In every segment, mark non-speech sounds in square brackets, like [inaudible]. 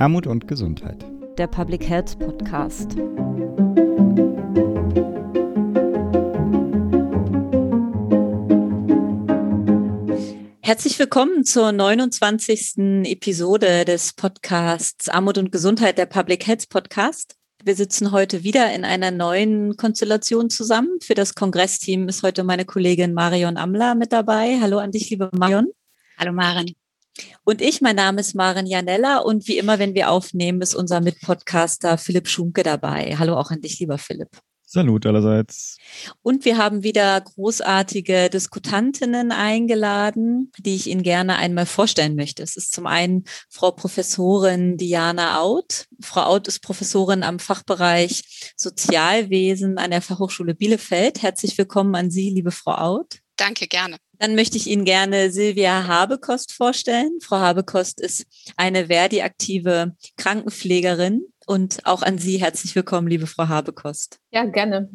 Armut und Gesundheit. Der Public Health Podcast. Herzlich willkommen zur 29. Episode des Podcasts Armut und Gesundheit, der Public Health Podcast. Wir sitzen heute wieder in einer neuen Konstellation zusammen. Für das Kongressteam ist heute meine Kollegin Marion Amler mit dabei. Hallo an dich, liebe Marion. Hallo Maren. Und ich, mein Name ist Maren Janella und wie immer, wenn wir aufnehmen, ist unser Mitpodcaster Philipp Schunke dabei. Hallo auch an dich, lieber Philipp. Salut allerseits. Und wir haben wieder großartige Diskutantinnen eingeladen, die ich Ihnen gerne einmal vorstellen möchte. Es ist zum einen Frau Professorin Diana Out. Frau Out ist Professorin am Fachbereich Sozialwesen an der Fachhochschule Bielefeld. Herzlich willkommen an Sie, liebe Frau Out. Danke, gerne. Dann möchte ich Ihnen gerne Silvia Habekost vorstellen. Frau Habekost ist eine Verdi-aktive Krankenpflegerin und auch an Sie herzlich willkommen, liebe Frau Habekost. Ja, gerne.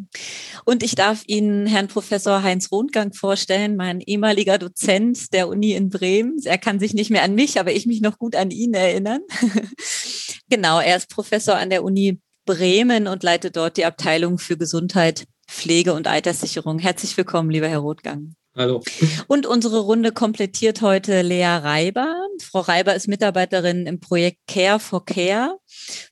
Und ich darf Ihnen Herrn Professor Heinz Rundgang vorstellen, mein ehemaliger Dozent der Uni in Bremen. Er kann sich nicht mehr an mich, aber ich mich noch gut an ihn erinnern. [laughs] genau, er ist Professor an der Uni Bremen und leitet dort die Abteilung für Gesundheit, Pflege und Alterssicherung. Herzlich willkommen, lieber Herr Rothgang. Hallo. Und unsere Runde komplettiert heute Lea Reiber. Frau Reiber ist Mitarbeiterin im Projekt Care for Care.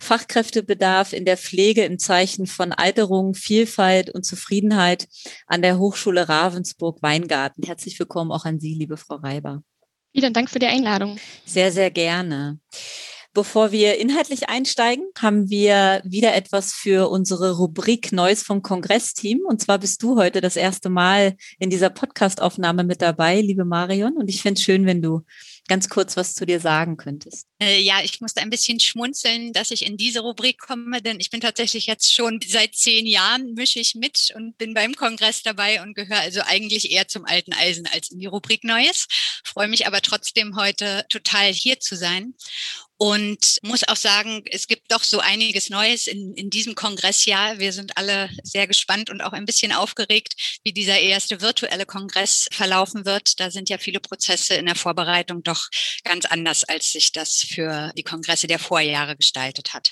Fachkräftebedarf in der Pflege im Zeichen von Alterung, Vielfalt und Zufriedenheit an der Hochschule Ravensburg-Weingarten. Herzlich willkommen auch an Sie, liebe Frau Reiber. Vielen Dank für die Einladung. Sehr, sehr gerne. Bevor wir inhaltlich einsteigen, haben wir wieder etwas für unsere Rubrik Neues vom Kongressteam. Und zwar bist du heute das erste Mal in dieser Podcastaufnahme mit dabei, liebe Marion. Und ich finde es schön, wenn du ganz kurz was zu dir sagen könntest. Äh, ja, ich musste ein bisschen schmunzeln, dass ich in diese Rubrik komme, denn ich bin tatsächlich jetzt schon seit zehn Jahren mische ich mit und bin beim Kongress dabei und gehöre also eigentlich eher zum alten Eisen als in die Rubrik Neues. Freue mich aber trotzdem heute total hier zu sein und muss auch sagen, es gibt doch so einiges Neues in, in diesem Kongressjahr. Wir sind alle sehr gespannt und auch ein bisschen aufgeregt, wie dieser erste virtuelle Kongress verlaufen wird. Da sind ja viele Prozesse in der Vorbereitung doch ganz anders, als sich das für die Kongresse der Vorjahre gestaltet hat.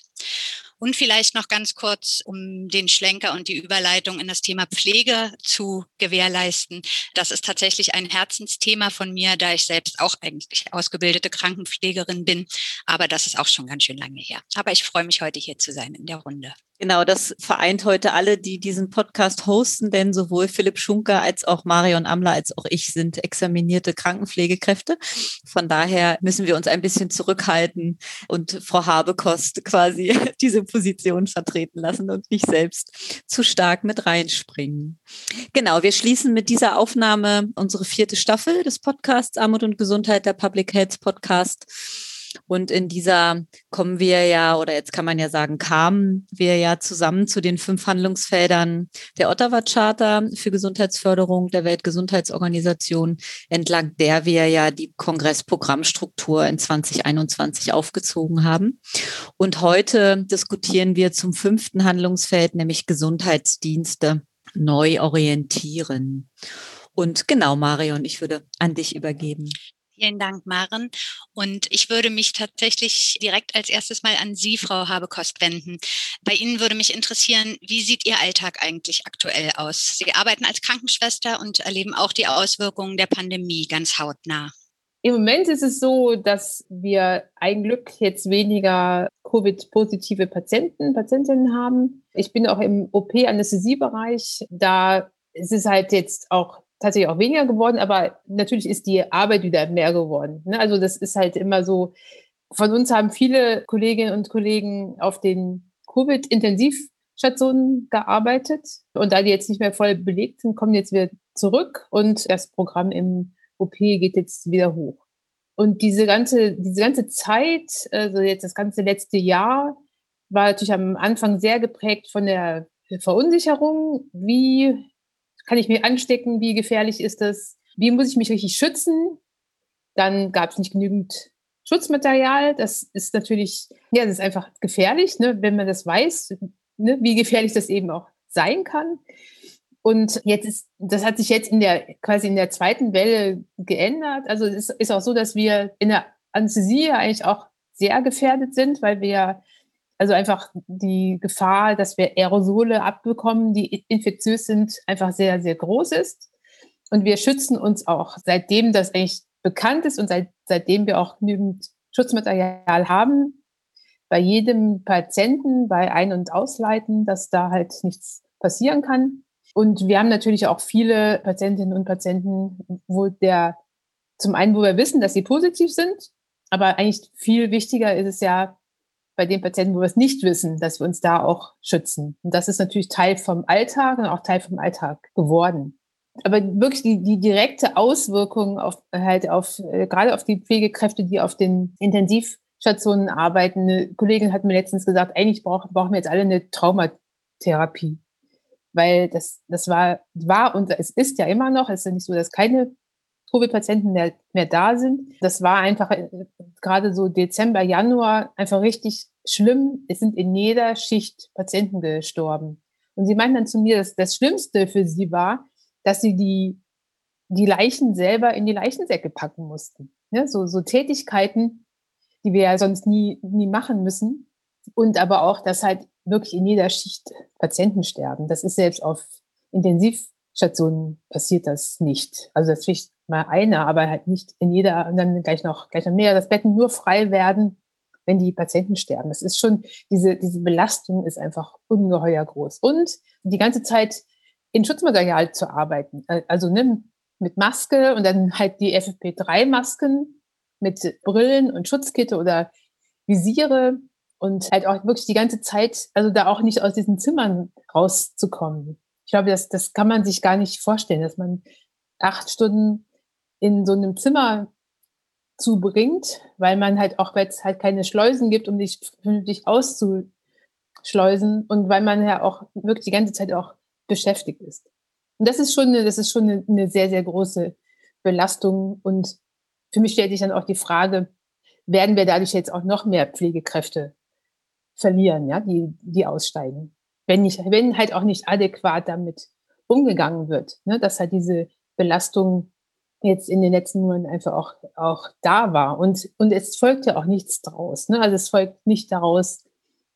Und vielleicht noch ganz kurz, um den Schlenker und die Überleitung in das Thema Pflege zu gewährleisten. Das ist tatsächlich ein Herzensthema von mir, da ich selbst auch eigentlich ausgebildete Krankenpflegerin bin. Aber das ist auch schon ganz schön lange her. Aber ich freue mich heute hier zu sein in der Runde. Genau, das vereint heute alle, die diesen Podcast hosten, denn sowohl Philipp Schunker als auch Marion Amler als auch ich sind examinierte Krankenpflegekräfte. Von daher müssen wir uns ein bisschen zurückhalten und Frau Habekost quasi [laughs] diese Position vertreten lassen und nicht selbst zu stark mit reinspringen. Genau, wir schließen mit dieser Aufnahme unsere vierte Staffel des Podcasts Armut und Gesundheit, der Public Health Podcast. Und in dieser kommen wir ja, oder jetzt kann man ja sagen, kamen wir ja zusammen zu den fünf Handlungsfeldern der Ottawa Charta für Gesundheitsförderung der Weltgesundheitsorganisation, entlang der wir ja die Kongressprogrammstruktur in 2021 aufgezogen haben. Und heute diskutieren wir zum fünften Handlungsfeld, nämlich Gesundheitsdienste neu orientieren. Und genau, Marion, ich würde an dich übergeben. Vielen Dank, Maren. Und ich würde mich tatsächlich direkt als erstes mal an Sie, Frau Habekost, wenden. Bei Ihnen würde mich interessieren, wie sieht Ihr Alltag eigentlich aktuell aus? Sie arbeiten als Krankenschwester und erleben auch die Auswirkungen der Pandemie ganz hautnah. Im Moment ist es so, dass wir ein Glück jetzt weniger Covid-positive Patienten, Patientinnen haben. Ich bin auch im OP-Anästhesiebereich. Da ist es halt jetzt auch tatsächlich auch weniger geworden, aber natürlich ist die Arbeit wieder mehr geworden. Ne? Also das ist halt immer so, von uns haben viele Kolleginnen und Kollegen auf den Covid-Intensivstationen gearbeitet und da die jetzt nicht mehr voll belegt sind, kommen jetzt wieder zurück und das Programm im OP geht jetzt wieder hoch. Und diese ganze, diese ganze Zeit, also jetzt das ganze letzte Jahr, war natürlich am Anfang sehr geprägt von der Verunsicherung. Wie kann ich mir anstecken? Wie gefährlich ist das? Wie muss ich mich richtig schützen? Dann gab es nicht genügend Schutzmaterial. Das ist natürlich, ja, das ist einfach gefährlich, ne, wenn man das weiß, ne, wie gefährlich das eben auch sein kann. Und jetzt ist, das hat sich jetzt in der, quasi in der zweiten Welle geändert. Also es ist, ist auch so, dass wir in der Anästhesie eigentlich auch sehr gefährdet sind, weil wir also einfach die Gefahr, dass wir Aerosole abbekommen, die infektiös sind, einfach sehr, sehr groß ist. Und wir schützen uns auch, seitdem das eigentlich bekannt ist und seit, seitdem wir auch genügend Schutzmaterial haben, bei jedem Patienten, bei Ein- und Ausleiten, dass da halt nichts passieren kann. Und wir haben natürlich auch viele Patientinnen und Patienten, wo der, zum einen, wo wir wissen, dass sie positiv sind, aber eigentlich viel wichtiger ist es ja bei den Patienten, wo wir es nicht wissen, dass wir uns da auch schützen. Und das ist natürlich Teil vom Alltag und auch Teil vom Alltag geworden. Aber wirklich die, die direkte Auswirkung auf halt auf äh, gerade auf die Pflegekräfte, die auf den Intensivstationen arbeiten. Eine Kollegin hat mir letztens gesagt, eigentlich brauchen, brauchen wir jetzt alle eine Traumatherapie weil das, das war, war und es ist ja immer noch, es ist ja nicht so, dass keine Covid-Patienten mehr, mehr da sind. Das war einfach äh, gerade so Dezember, Januar einfach richtig schlimm. Es sind in jeder Schicht Patienten gestorben. Und sie meinten dann zu mir, dass das Schlimmste für sie war, dass sie die, die Leichen selber in die Leichensäcke packen mussten. Ja, so, so Tätigkeiten, die wir ja sonst nie, nie machen müssen. Und aber auch, dass halt wirklich in jeder Schicht Patienten sterben. Das ist selbst auf Intensivstationen passiert das nicht. Also das vielleicht mal einer, aber halt nicht in jeder und dann gleich noch, gleich noch mehr, dass Betten nur frei werden, wenn die Patienten sterben. Das ist schon, diese, diese Belastung ist einfach ungeheuer groß. Und die ganze Zeit in Schutzmaterial zu arbeiten. Also ne, mit Maske und dann halt die FFP3-Masken mit Brillen und Schutzkette oder Visiere und halt auch wirklich die ganze Zeit, also da auch nicht aus diesen Zimmern rauszukommen. Ich glaube, das, das kann man sich gar nicht vorstellen, dass man acht Stunden in so einem Zimmer zubringt, weil man halt auch, weil es halt keine Schleusen gibt, um dich vernünftig auszuschleusen und weil man ja auch wirklich die ganze Zeit auch beschäftigt ist. Und das ist schon eine, das ist schon eine, eine sehr, sehr große Belastung. Und für mich stellt sich dann auch die Frage, werden wir dadurch jetzt auch noch mehr Pflegekräfte verlieren, ja, die, die aussteigen. Wenn nicht, wenn halt auch nicht adäquat damit umgegangen wird, ne, dass halt diese Belastung jetzt in den letzten Monaten einfach auch, auch da war. Und, und es folgt ja auch nichts daraus. Ne? Also es folgt nicht daraus,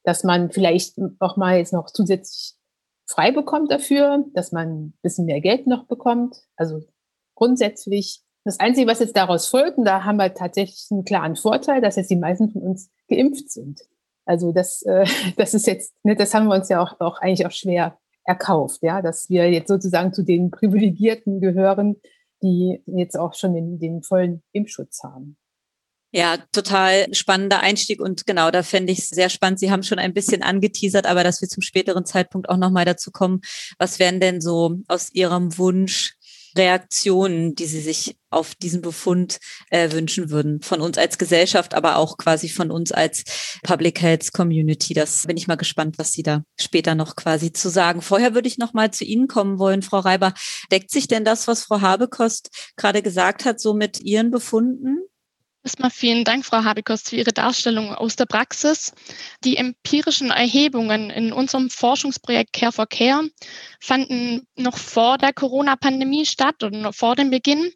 dass man vielleicht auch mal jetzt noch zusätzlich frei bekommt dafür, dass man ein bisschen mehr Geld noch bekommt. Also grundsätzlich das Einzige, was jetzt daraus folgt, und da haben wir tatsächlich einen klaren Vorteil, dass jetzt die meisten von uns geimpft sind. Also das, äh, [laughs] das ist jetzt, ne, das haben wir uns ja auch, auch eigentlich auch schwer erkauft, ja, dass wir jetzt sozusagen zu den Privilegierten gehören, die jetzt auch schon den, den vollen Impfschutz haben. Ja, total spannender Einstieg und genau, da fände ich es sehr spannend. Sie haben schon ein bisschen angeteasert, aber dass wir zum späteren Zeitpunkt auch nochmal dazu kommen, was wären denn so aus Ihrem Wunsch Reaktionen, die Sie sich auf diesen Befund äh, wünschen würden, von uns als Gesellschaft, aber auch quasi von uns als Public Health Community. Das bin ich mal gespannt, was Sie da später noch quasi zu sagen. Vorher würde ich noch mal zu Ihnen kommen wollen, Frau Reiber. Deckt sich denn das, was Frau Habekost gerade gesagt hat, so mit Ihren Befunden? Erstmal vielen Dank, Frau Habikost, für Ihre Darstellung aus der Praxis. Die empirischen Erhebungen in unserem Forschungsprojekt Care for Care fanden noch vor der Corona-Pandemie statt noch vor dem Beginn.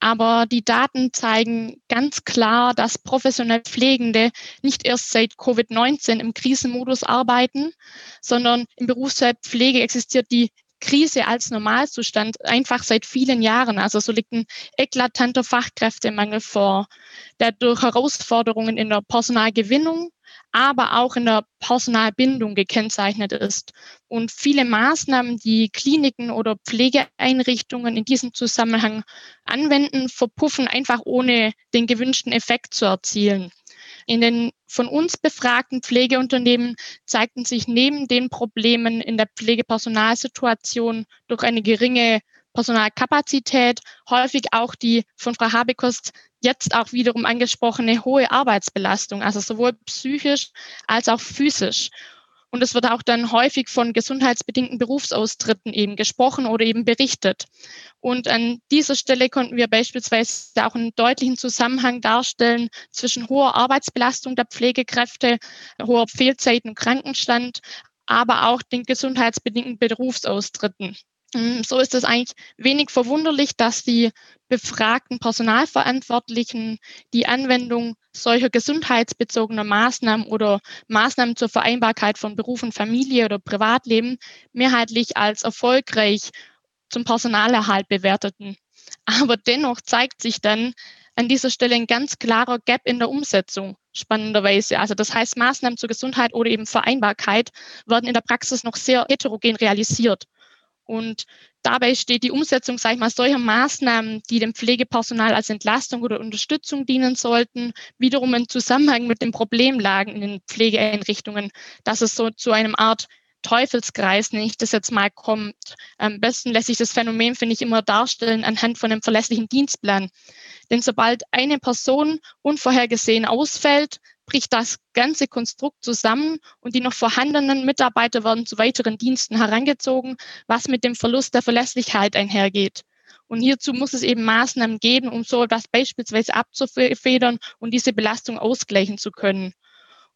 Aber die Daten zeigen ganz klar, dass professionell Pflegende nicht erst seit Covid-19 im Krisenmodus arbeiten, sondern im Berufsfeld Pflege existiert die Krise als Normalzustand einfach seit vielen Jahren. Also so liegt ein eklatanter Fachkräftemangel vor, der durch Herausforderungen in der Personalgewinnung, aber auch in der Personalbindung gekennzeichnet ist. Und viele Maßnahmen, die Kliniken oder Pflegeeinrichtungen in diesem Zusammenhang anwenden, verpuffen einfach ohne den gewünschten Effekt zu erzielen. In den von uns befragten Pflegeunternehmen zeigten sich neben den Problemen in der Pflegepersonalsituation durch eine geringe Personalkapazität häufig auch die von Frau Habekost jetzt auch wiederum angesprochene hohe Arbeitsbelastung, also sowohl psychisch als auch physisch. Und es wird auch dann häufig von gesundheitsbedingten Berufsaustritten eben gesprochen oder eben berichtet. Und an dieser Stelle konnten wir beispielsweise auch einen deutlichen Zusammenhang darstellen zwischen hoher Arbeitsbelastung der Pflegekräfte, hoher Fehlzeiten und Krankenstand, aber auch den gesundheitsbedingten Berufsaustritten. Mm, so ist es eigentlich wenig verwunderlich, dass die befragten Personalverantwortlichen die Anwendung solcher gesundheitsbezogener Maßnahmen oder Maßnahmen zur Vereinbarkeit von Beruf und Familie oder Privatleben mehrheitlich als erfolgreich zum Personalerhalt bewerteten. Aber dennoch zeigt sich dann an dieser Stelle ein ganz klarer Gap in der Umsetzung, spannenderweise. Also das heißt, Maßnahmen zur Gesundheit oder eben Vereinbarkeit werden in der Praxis noch sehr heterogen realisiert. Und dabei steht die Umsetzung, sage ich mal, solcher Maßnahmen, die dem Pflegepersonal als Entlastung oder Unterstützung dienen sollten, wiederum im Zusammenhang mit den Problemlagen in den Pflegeeinrichtungen, dass es so zu einem Art Teufelskreis, nenne ich das jetzt mal, kommt. Am besten lässt sich das Phänomen, finde ich, immer darstellen anhand von einem verlässlichen Dienstplan. Denn sobald eine Person unvorhergesehen ausfällt, bricht das ganze Konstrukt zusammen und die noch vorhandenen Mitarbeiter werden zu weiteren Diensten herangezogen, was mit dem Verlust der Verlässlichkeit einhergeht. Und hierzu muss es eben Maßnahmen geben, um so etwas beispielsweise abzufedern und diese Belastung ausgleichen zu können.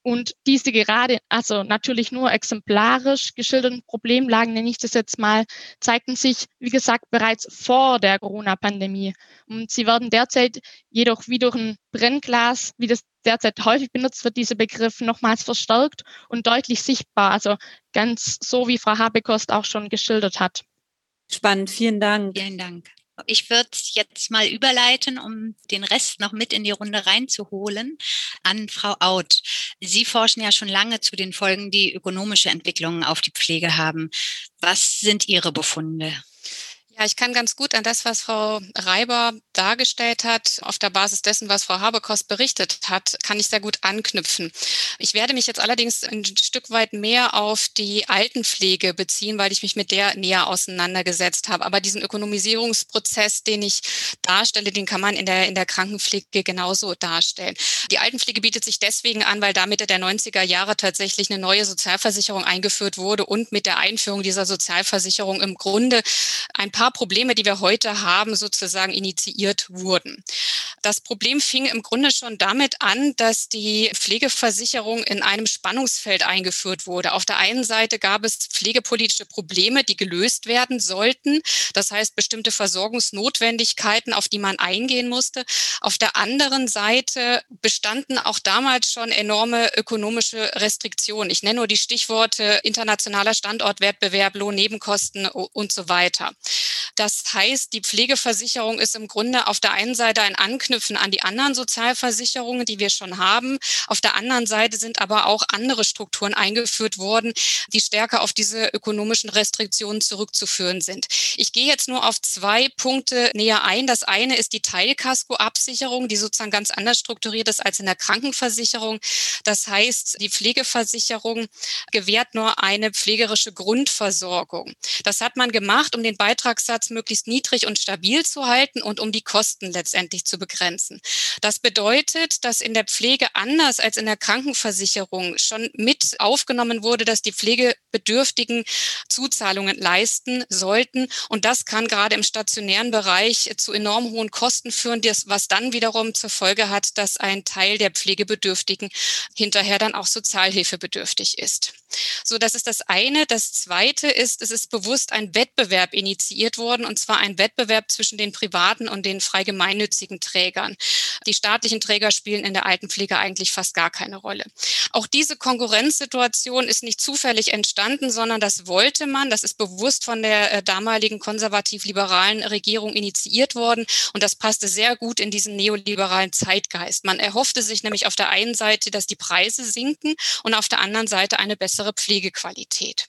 Und diese gerade, also natürlich nur exemplarisch geschilderten Problemlagen, nenne ich das jetzt mal, zeigten sich, wie gesagt, bereits vor der Corona-Pandemie. Und sie werden derzeit jedoch wie durch ein Brennglas, wie das derzeit häufig benutzt wird, dieser Begriff nochmals verstärkt und deutlich sichtbar. Also ganz so, wie Frau Habekost auch schon geschildert hat. Spannend, vielen Dank. Vielen Dank. Ich würde jetzt mal überleiten, um den Rest noch mit in die Runde reinzuholen, an Frau Out. Sie forschen ja schon lange zu den Folgen, die ökonomische Entwicklungen auf die Pflege haben. Was sind Ihre Befunde? Ja, ich kann ganz gut an das, was Frau Reiber dargestellt hat, auf der Basis dessen, was Frau Habekost berichtet hat, kann ich sehr gut anknüpfen. Ich werde mich jetzt allerdings ein Stück weit mehr auf die Altenpflege beziehen, weil ich mich mit der näher auseinandergesetzt habe. Aber diesen Ökonomisierungsprozess, den ich darstelle, den kann man in der, in der Krankenpflege genauso darstellen. Die Altenpflege bietet sich deswegen an, weil da Mitte der 90er Jahre tatsächlich eine neue Sozialversicherung eingeführt wurde und mit der Einführung dieser Sozialversicherung im Grunde ein paar paar Probleme, die wir heute haben, sozusagen initiiert wurden. Das Problem fing im Grunde schon damit an, dass die Pflegeversicherung in einem Spannungsfeld eingeführt wurde. Auf der einen Seite gab es pflegepolitische Probleme, die gelöst werden sollten. Das heißt, bestimmte Versorgungsnotwendigkeiten, auf die man eingehen musste. Auf der anderen Seite bestanden auch damals schon enorme ökonomische Restriktionen. Ich nenne nur die Stichworte internationaler Standortwettbewerb, Lohnnebenkosten und so weiter. Das heißt, die Pflegeversicherung ist im Grunde auf der einen Seite ein Anknüpfen an die anderen Sozialversicherungen, die wir schon haben. Auf der anderen Seite sind aber auch andere Strukturen eingeführt worden, die stärker auf diese ökonomischen Restriktionen zurückzuführen sind. Ich gehe jetzt nur auf zwei Punkte näher ein. Das eine ist die Teilkaskoabsicherung, die sozusagen ganz anders strukturiert ist als in der Krankenversicherung. Das heißt, die Pflegeversicherung gewährt nur eine pflegerische Grundversorgung. Das hat man gemacht, um den Beitrags Beitragssatz möglichst niedrig und stabil zu halten und um die Kosten letztendlich zu begrenzen. Das bedeutet, dass in der Pflege anders als in der Krankenversicherung schon mit aufgenommen wurde, dass die Pflegebedürftigen Zuzahlungen leisten sollten. Und das kann gerade im stationären Bereich zu enorm hohen Kosten führen, was dann wiederum zur Folge hat, dass ein Teil der Pflegebedürftigen hinterher dann auch sozialhilfebedürftig ist. So, das ist das eine. Das zweite ist, es ist bewusst ein Wettbewerb initiiert worden, und zwar ein Wettbewerb zwischen den privaten und den frei gemeinnützigen Trägern. Die staatlichen Träger spielen in der Altenpflege eigentlich fast gar keine Rolle. Auch diese Konkurrenzsituation ist nicht zufällig entstanden, sondern das wollte man. Das ist bewusst von der äh, damaligen konservativ-liberalen Regierung initiiert worden. Und das passte sehr gut in diesen neoliberalen Zeitgeist. Man erhoffte sich nämlich auf der einen Seite, dass die Preise sinken und auf der anderen Seite eine bessere bessere Pflegequalität.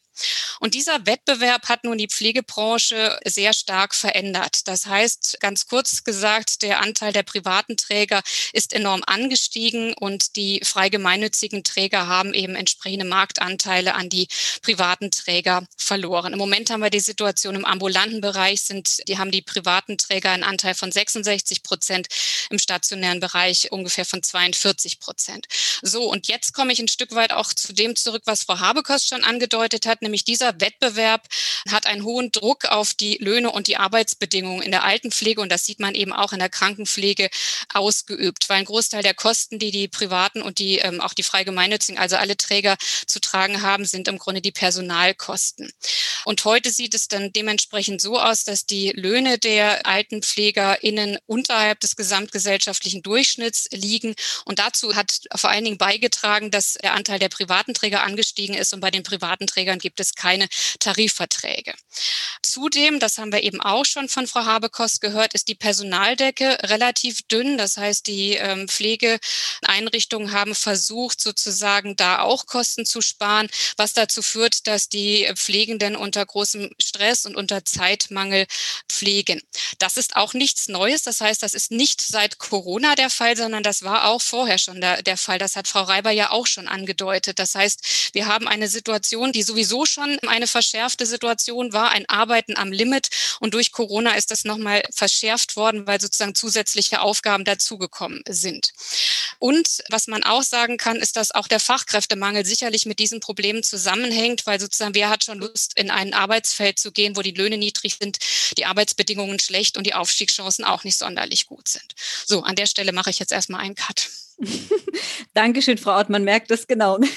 Und dieser Wettbewerb hat nun die Pflegebranche sehr stark verändert. Das heißt, ganz kurz gesagt, der Anteil der privaten Träger ist enorm angestiegen und die frei gemeinnützigen Träger haben eben entsprechende Marktanteile an die privaten Träger verloren. Im Moment haben wir die Situation im ambulanten Bereich sind, die haben die privaten Träger einen Anteil von 66 Prozent, im stationären Bereich ungefähr von 42 Prozent. So, und jetzt komme ich ein Stück weit auch zu dem zurück, was Frau Habekost schon angedeutet hat, nämlich dieser Wettbewerb hat einen hohen Druck auf die Löhne und die Arbeitsbedingungen in der Altenpflege und das sieht man eben auch in der Krankenpflege ausgeübt, weil ein Großteil der Kosten, die die privaten und die ähm, auch die frei gemeinnützigen, also alle Träger zu tragen haben, sind im Grunde die Personalkosten. Und heute sieht es dann dementsprechend so aus, dass die Löhne der AltenpflegerInnen unterhalb des gesamtgesellschaftlichen Durchschnitts liegen. Und dazu hat vor allen Dingen beigetragen, dass der Anteil der privaten Träger angestiegen ist und bei den privaten Trägern gibt es keine Tarifverträge. Zudem, das haben wir eben auch schon von Frau Habekost gehört, ist die Personaldecke relativ dünn. Das heißt, die ähm, Pflegeeinrichtungen haben versucht, sozusagen da auch Kosten zu sparen, was dazu führt, dass die Pflegenden unter großem Stress und unter Zeitmangel pflegen. Das ist auch nichts Neues. Das heißt, das ist nicht seit Corona der Fall, sondern das war auch vorher schon der, der Fall. Das hat Frau Reiber ja auch schon angedeutet. Das heißt, wir haben eine Situation, die sowieso schon eine verschärfte Situation war, ein Arbeiten am Limit. Und durch Corona ist das nochmal verschärft worden, weil sozusagen zusätzliche Aufgaben dazugekommen sind. Und was man auch sagen kann, ist, dass auch der Fachkräftemangel sicherlich mit diesen Problemen zusammenhängt, weil sozusagen wer hat schon Lust, in ein Arbeitsfeld zu gehen, wo die Löhne niedrig sind, die Arbeitsbedingungen schlecht und die Aufstiegschancen auch nicht sonderlich gut sind. So, an der Stelle mache ich jetzt erstmal einen Cut. [laughs] Dankeschön, Frau Ort. Man merkt das genau. [laughs]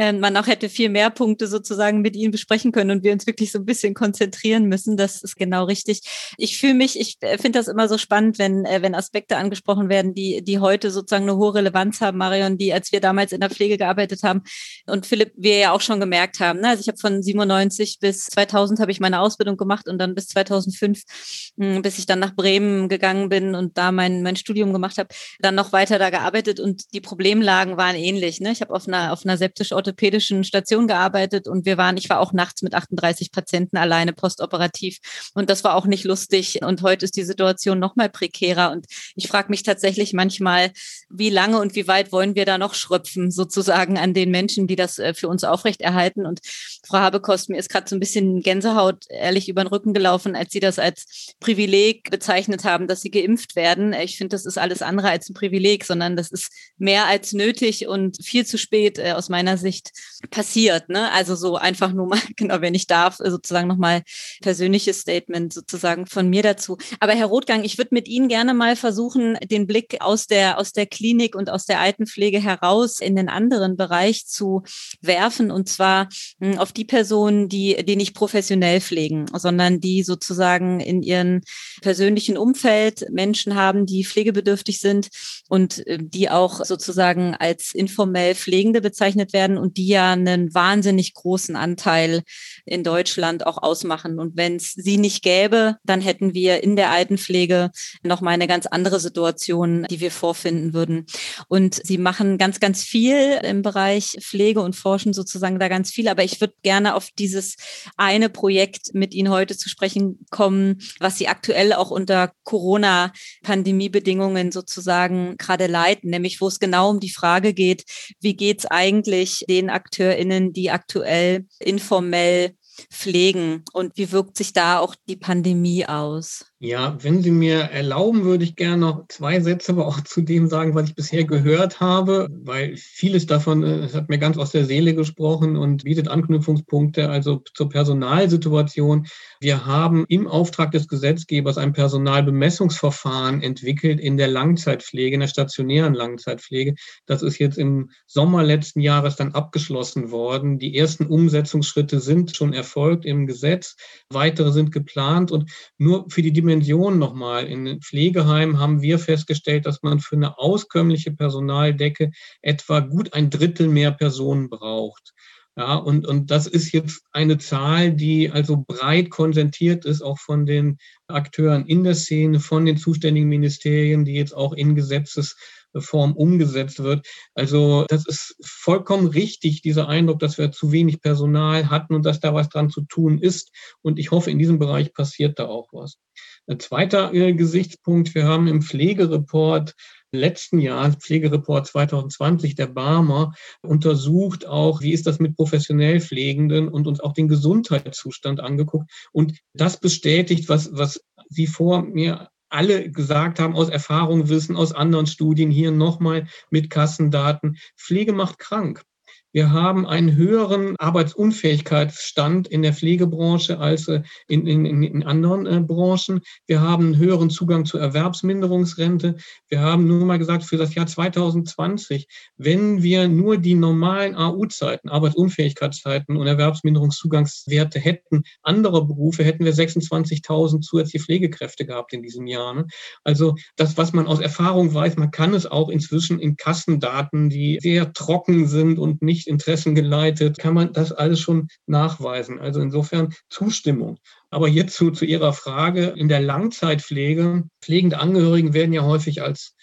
man auch hätte viel mehr Punkte sozusagen mit Ihnen besprechen können und wir uns wirklich so ein bisschen konzentrieren müssen. Das ist genau richtig. Ich fühle mich, ich äh, finde das immer so spannend, wenn, äh, wenn Aspekte angesprochen werden, die, die heute sozusagen eine hohe Relevanz haben, Marion, die als wir damals in der Pflege gearbeitet haben und Philipp, wir ja auch schon gemerkt haben. Ne? Also ich habe von 97 bis 2000 habe ich meine Ausbildung gemacht und dann bis 2005, hm, bis ich dann nach Bremen gegangen bin und da mein, mein Studium gemacht habe, dann noch weiter da gearbeitet und die Problemlagen waren ähnlich. Ne? Ich habe auf einer, auf einer septisch orthopädischen Station gearbeitet und wir waren, ich war auch nachts mit 38 Patienten alleine postoperativ und das war auch nicht lustig. Und heute ist die Situation noch mal prekärer und ich frage mich tatsächlich manchmal, wie lange und wie weit wollen wir da noch schröpfen sozusagen an den Menschen, die das äh, für uns aufrechterhalten. Und Frau Habekost, mir ist gerade so ein bisschen Gänsehaut ehrlich über den Rücken gelaufen, als Sie das als Privileg bezeichnet haben, dass Sie geimpft werden. Ich finde, das ist alles andere als ein Privileg, sondern das ist mehr als nötig und viel zu spät äh, aus meiner Sicht passiert. Ne? Also so einfach nur mal, [laughs] genau, wenn ich darf, sozusagen nochmal persönliches Statement sozusagen von mir dazu. Aber Herr Rothgang, ich würde mit Ihnen gerne mal versuchen, den Blick aus der, aus der Klinik und aus der Altenpflege heraus in den anderen Bereich zu werfen. Und zwar hm, auf die Personen, die, die nicht professionell pflegen, sondern die sozusagen in ihrem persönlichen Umfeld Menschen haben, die pflegebedürftig sind und äh, die auch sozusagen als informell Pflegende bezeichnet werden und die ja einen wahnsinnig großen Anteil in Deutschland auch ausmachen. Und wenn es sie nicht gäbe, dann hätten wir in der Altenpflege noch mal eine ganz andere Situation, die wir vorfinden würden. Und sie machen ganz, ganz viel im Bereich Pflege und forschen sozusagen da ganz viel. Aber ich würde gerne auf dieses eine Projekt mit Ihnen heute zu sprechen kommen, was Sie aktuell auch unter Corona-Pandemie-Bedingungen sozusagen gerade leiten, nämlich wo es genau um die Frage geht, wie geht es eigentlich eigentlich den AkteurInnen, die aktuell informell pflegen und wie wirkt sich da auch die Pandemie aus? Ja, wenn Sie mir erlauben, würde ich gerne noch zwei Sätze aber auch zu dem sagen, was ich bisher gehört habe, weil vieles davon, äh, es hat mir ganz aus der Seele gesprochen und bietet Anknüpfungspunkte, also zur Personalsituation. Wir haben im Auftrag des Gesetzgebers ein Personalbemessungsverfahren entwickelt in der Langzeitpflege, in der stationären Langzeitpflege. Das ist jetzt im Sommer letzten Jahres dann abgeschlossen worden. Die ersten Umsetzungsschritte sind schon erfolgt im Gesetz. Weitere sind geplant und nur für die Dimension Dimension nochmal. In Pflegeheimen haben wir festgestellt, dass man für eine auskömmliche Personaldecke etwa gut ein Drittel mehr Personen braucht. Ja, und, und das ist jetzt eine Zahl, die also breit konsentiert ist, auch von den Akteuren in der Szene, von den zuständigen Ministerien, die jetzt auch in Gesetzesform umgesetzt wird. Also das ist vollkommen richtig, dieser Eindruck, dass wir zu wenig Personal hatten und dass da was dran zu tun ist. Und ich hoffe, in diesem Bereich passiert da auch was. Ein zweiter äh, Gesichtspunkt, wir haben im Pflegereport letzten Jahr, Pflegereport 2020 der Barmer, untersucht auch, wie ist das mit professionell Pflegenden und uns auch den Gesundheitszustand angeguckt. Und das bestätigt, was, was Sie vor mir alle gesagt haben, aus Erfahrung wissen, aus anderen Studien, hier nochmal mit Kassendaten, Pflege macht krank. Wir haben einen höheren Arbeitsunfähigkeitsstand in der Pflegebranche als äh, in, in, in anderen äh, Branchen. Wir haben einen höheren Zugang zur Erwerbsminderungsrente. Wir haben nur mal gesagt, für das Jahr 2020, wenn wir nur die normalen AU-Zeiten, Arbeitsunfähigkeitszeiten und Erwerbsminderungszugangswerte hätten, andere Berufe, hätten wir 26.000 zusätzliche Pflegekräfte gehabt in diesem Jahr. Ne? Also das, was man aus Erfahrung weiß, man kann es auch inzwischen in Kassendaten, die sehr trocken sind und nicht nicht interessengeleitet, kann man das alles schon nachweisen. Also insofern Zustimmung. Aber hierzu zu Ihrer Frage, in der Langzeitpflege, pflegende Angehörigen werden ja häufig als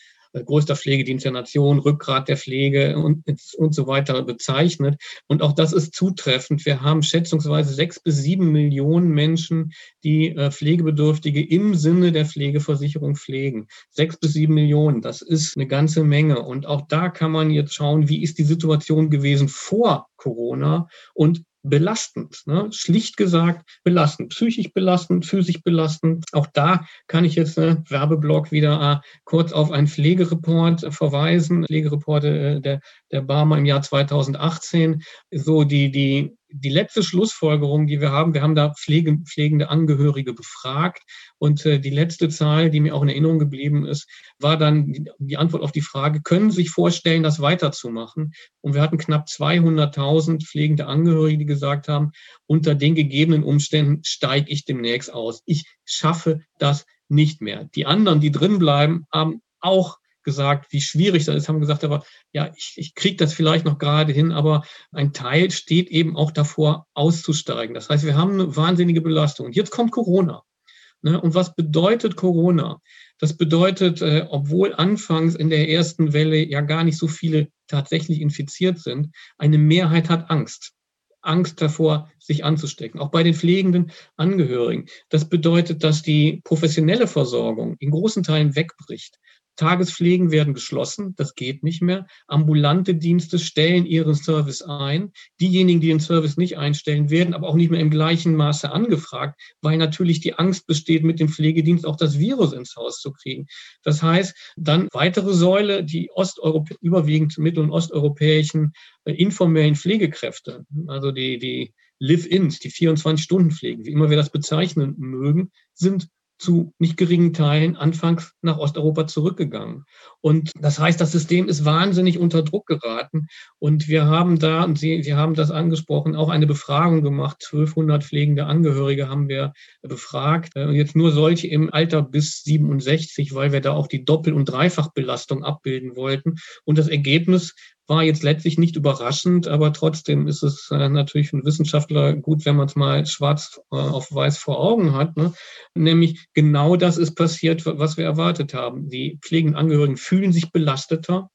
größter Pflegedienst der Nation, Rückgrat der Pflege und, und so weiter bezeichnet. Und auch das ist zutreffend. Wir haben schätzungsweise sechs bis sieben Millionen Menschen, die äh, Pflegebedürftige im Sinne der Pflegeversicherung pflegen. Sechs bis sieben Millionen, das ist eine ganze Menge. Und auch da kann man jetzt schauen, wie ist die Situation gewesen vor Corona und belastend. Ne? Schlicht gesagt belastend. Psychisch belastend, physisch belastend. Auch da kann ich jetzt ne, Werbeblock wieder äh, kurz auf einen Pflegereport verweisen. Pflegereport äh, der, der Barmer im Jahr 2018. So die, die die letzte Schlussfolgerung, die wir haben, wir haben da Pflege, pflegende Angehörige befragt und äh, die letzte Zahl, die mir auch in Erinnerung geblieben ist, war dann die, Antwort auf die Frage, können Sie sich vorstellen, das weiterzumachen? Und wir hatten knapp 200.000 pflegende Angehörige, die gesagt haben, unter den gegebenen Umständen steige ich demnächst aus. Ich schaffe das nicht mehr. Die anderen, die drin bleiben, haben auch gesagt, wie schwierig das ist, haben gesagt, aber ja, ich, ich kriege das vielleicht noch gerade hin, aber ein Teil steht eben auch davor, auszusteigen. Das heißt, wir haben eine wahnsinnige Belastung. Und jetzt kommt Corona. Ne? Und was bedeutet Corona? Das bedeutet, äh, obwohl anfangs in der ersten Welle ja gar nicht so viele tatsächlich infiziert sind, eine Mehrheit hat Angst. Angst davor, sich anzustecken, auch bei den pflegenden Angehörigen. Das bedeutet, dass die professionelle Versorgung in großen Teilen wegbricht. Tagespflegen werden geschlossen, das geht nicht mehr. Ambulante Dienste stellen ihren Service ein. Diejenigen, die den Service nicht einstellen, werden aber auch nicht mehr im gleichen Maße angefragt, weil natürlich die Angst besteht, mit dem Pflegedienst auch das Virus ins Haus zu kriegen. Das heißt, dann weitere Säule, die Osteuropa überwiegend mittel- und osteuropäischen äh, informellen Pflegekräfte, also die, die Live-ins, die 24-Stunden-Pflegen, wie immer wir das bezeichnen mögen, sind zu nicht geringen Teilen anfangs nach Osteuropa zurückgegangen. Und das heißt, das System ist wahnsinnig unter Druck geraten. Und wir haben da, und Sie, Sie haben das angesprochen, auch eine Befragung gemacht. 1200 pflegende Angehörige haben wir befragt. Und jetzt nur solche im Alter bis 67, weil wir da auch die Doppel- und Dreifachbelastung abbilden wollten. Und das Ergebnis war jetzt letztlich nicht überraschend, aber trotzdem ist es äh, natürlich für einen Wissenschaftler gut, wenn man es mal schwarz äh, auf weiß vor Augen hat. Ne? Nämlich genau das ist passiert, was wir erwartet haben. Die pflegenden Angehörigen fühlen sich belasteter,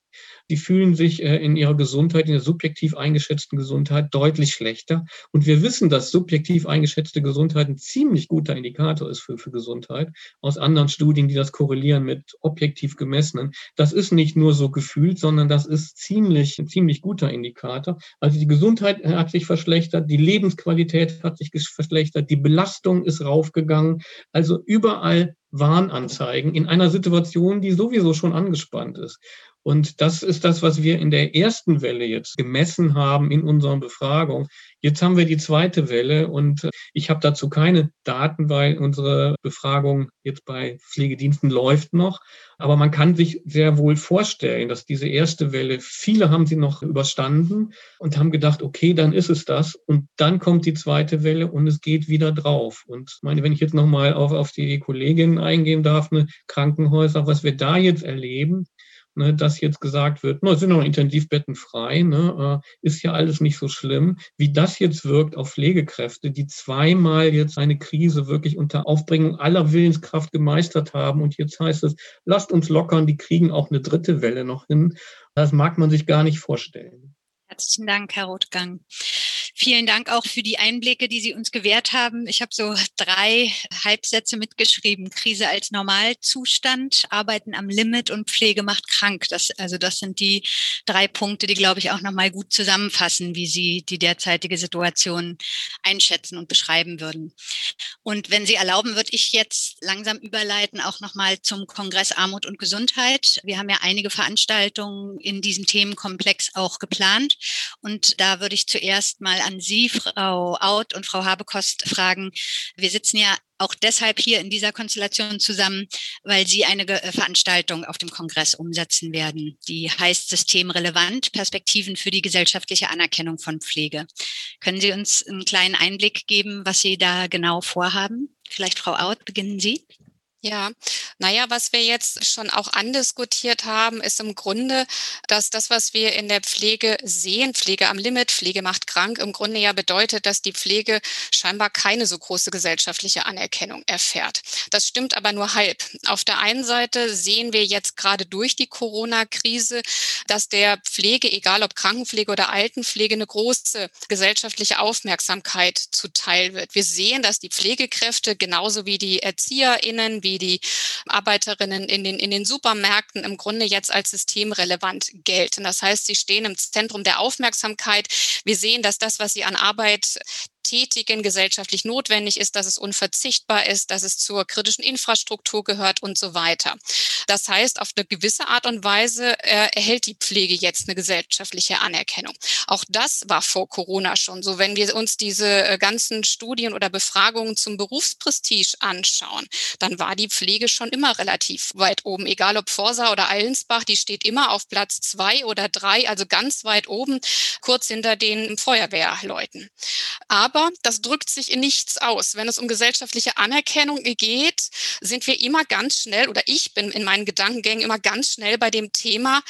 die fühlen sich äh, in ihrer Gesundheit, in der subjektiv eingeschätzten Gesundheit deutlich schlechter. Und wir wissen, dass subjektiv eingeschätzte Gesundheit ein ziemlich guter Indikator ist für, für Gesundheit. Aus anderen Studien, die das korrelieren mit objektiv gemessenen. Das ist nicht nur so gefühlt, sondern das ist ziemlich, ein ziemlich guter Indikator. Also die Gesundheit hat sich verschlechtert, die Lebensqualität hat sich verschlechtert, die Belastung ist raufgegangen. Also überall Warnanzeigen in einer Situation, die sowieso schon angespannt ist. Und das ist das, was wir in der ersten Welle jetzt gemessen haben in unseren Befragungen. Jetzt haben wir die zweite Welle und ich habe dazu keine Daten, weil unsere Befragung jetzt bei Pflegediensten läuft noch. Aber man kann sich sehr wohl vorstellen, dass diese erste Welle, viele haben sie noch überstanden und haben gedacht, okay, dann ist es das. Und dann kommt die zweite Welle und es geht wieder drauf. Und meine, wenn ich jetzt nochmal auf, auf die Kollegin eingehen darf, ne, Krankenhäuser, was wir da jetzt erleben, ne, dass jetzt gesagt wird, no, sind noch Intensivbetten frei, ne, äh, ist ja alles nicht so schlimm. Wie das jetzt wirkt auf Pflegekräfte, die zweimal jetzt eine Krise wirklich unter Aufbringung aller Willenskraft gemeistert haben und jetzt heißt es, lasst uns lockern, die kriegen auch eine dritte Welle noch hin. Das mag man sich gar nicht vorstellen. Herzlichen Dank, Herr Rothgang. Vielen Dank auch für die Einblicke, die Sie uns gewährt haben. Ich habe so drei Halbsätze mitgeschrieben. Krise als Normalzustand, Arbeiten am Limit und Pflege macht krank. Das, also das sind die drei Punkte, die, glaube ich, auch nochmal gut zusammenfassen, wie Sie die derzeitige Situation einschätzen und beschreiben würden. Und wenn Sie erlauben, würde ich jetzt langsam überleiten, auch nochmal zum Kongress Armut und Gesundheit. Wir haben ja einige Veranstaltungen in diesem Themenkomplex auch geplant. Und da würde ich zuerst mal an Sie, Frau Out und Frau Habekost, fragen. Wir sitzen ja auch deshalb hier in dieser Konstellation zusammen, weil Sie eine äh, Veranstaltung auf dem Kongress umsetzen werden, die heißt Systemrelevant, Perspektiven für die gesellschaftliche Anerkennung von Pflege. Können Sie uns einen kleinen Einblick geben, was Sie da genau vorhaben? Vielleicht Frau Out, beginnen Sie. Ja, naja, was wir jetzt schon auch andiskutiert haben, ist im Grunde, dass das, was wir in der Pflege sehen, Pflege am Limit, Pflege macht krank, im Grunde ja bedeutet, dass die Pflege scheinbar keine so große gesellschaftliche Anerkennung erfährt. Das stimmt aber nur halb. Auf der einen Seite sehen wir jetzt gerade durch die Corona-Krise, dass der Pflege, egal ob Krankenpflege oder Altenpflege, eine große gesellschaftliche Aufmerksamkeit zuteil wird. Wir sehen, dass die Pflegekräfte genauso wie die ErzieherInnen, wie wie die Arbeiterinnen in den, in den Supermärkten im Grunde jetzt als systemrelevant gelten. Das heißt, sie stehen im Zentrum der Aufmerksamkeit. Wir sehen, dass das, was sie an Arbeit tätigen gesellschaftlich notwendig ist, dass es unverzichtbar ist, dass es zur kritischen Infrastruktur gehört und so weiter. Das heißt, auf eine gewisse Art und Weise äh, erhält die Pflege jetzt eine gesellschaftliche Anerkennung. Auch das war vor Corona schon so. Wenn wir uns diese äh, ganzen Studien oder Befragungen zum Berufsprestige anschauen, dann war die Pflege schon immer relativ weit oben. Egal ob Forsa oder Allensbach, die steht immer auf Platz zwei oder drei, also ganz weit oben, kurz hinter den Feuerwehrleuten. Aber aber das drückt sich in nichts aus. Wenn es um gesellschaftliche Anerkennung geht, sind wir immer ganz schnell, oder ich bin in meinen Gedankengängen immer ganz schnell bei dem Thema,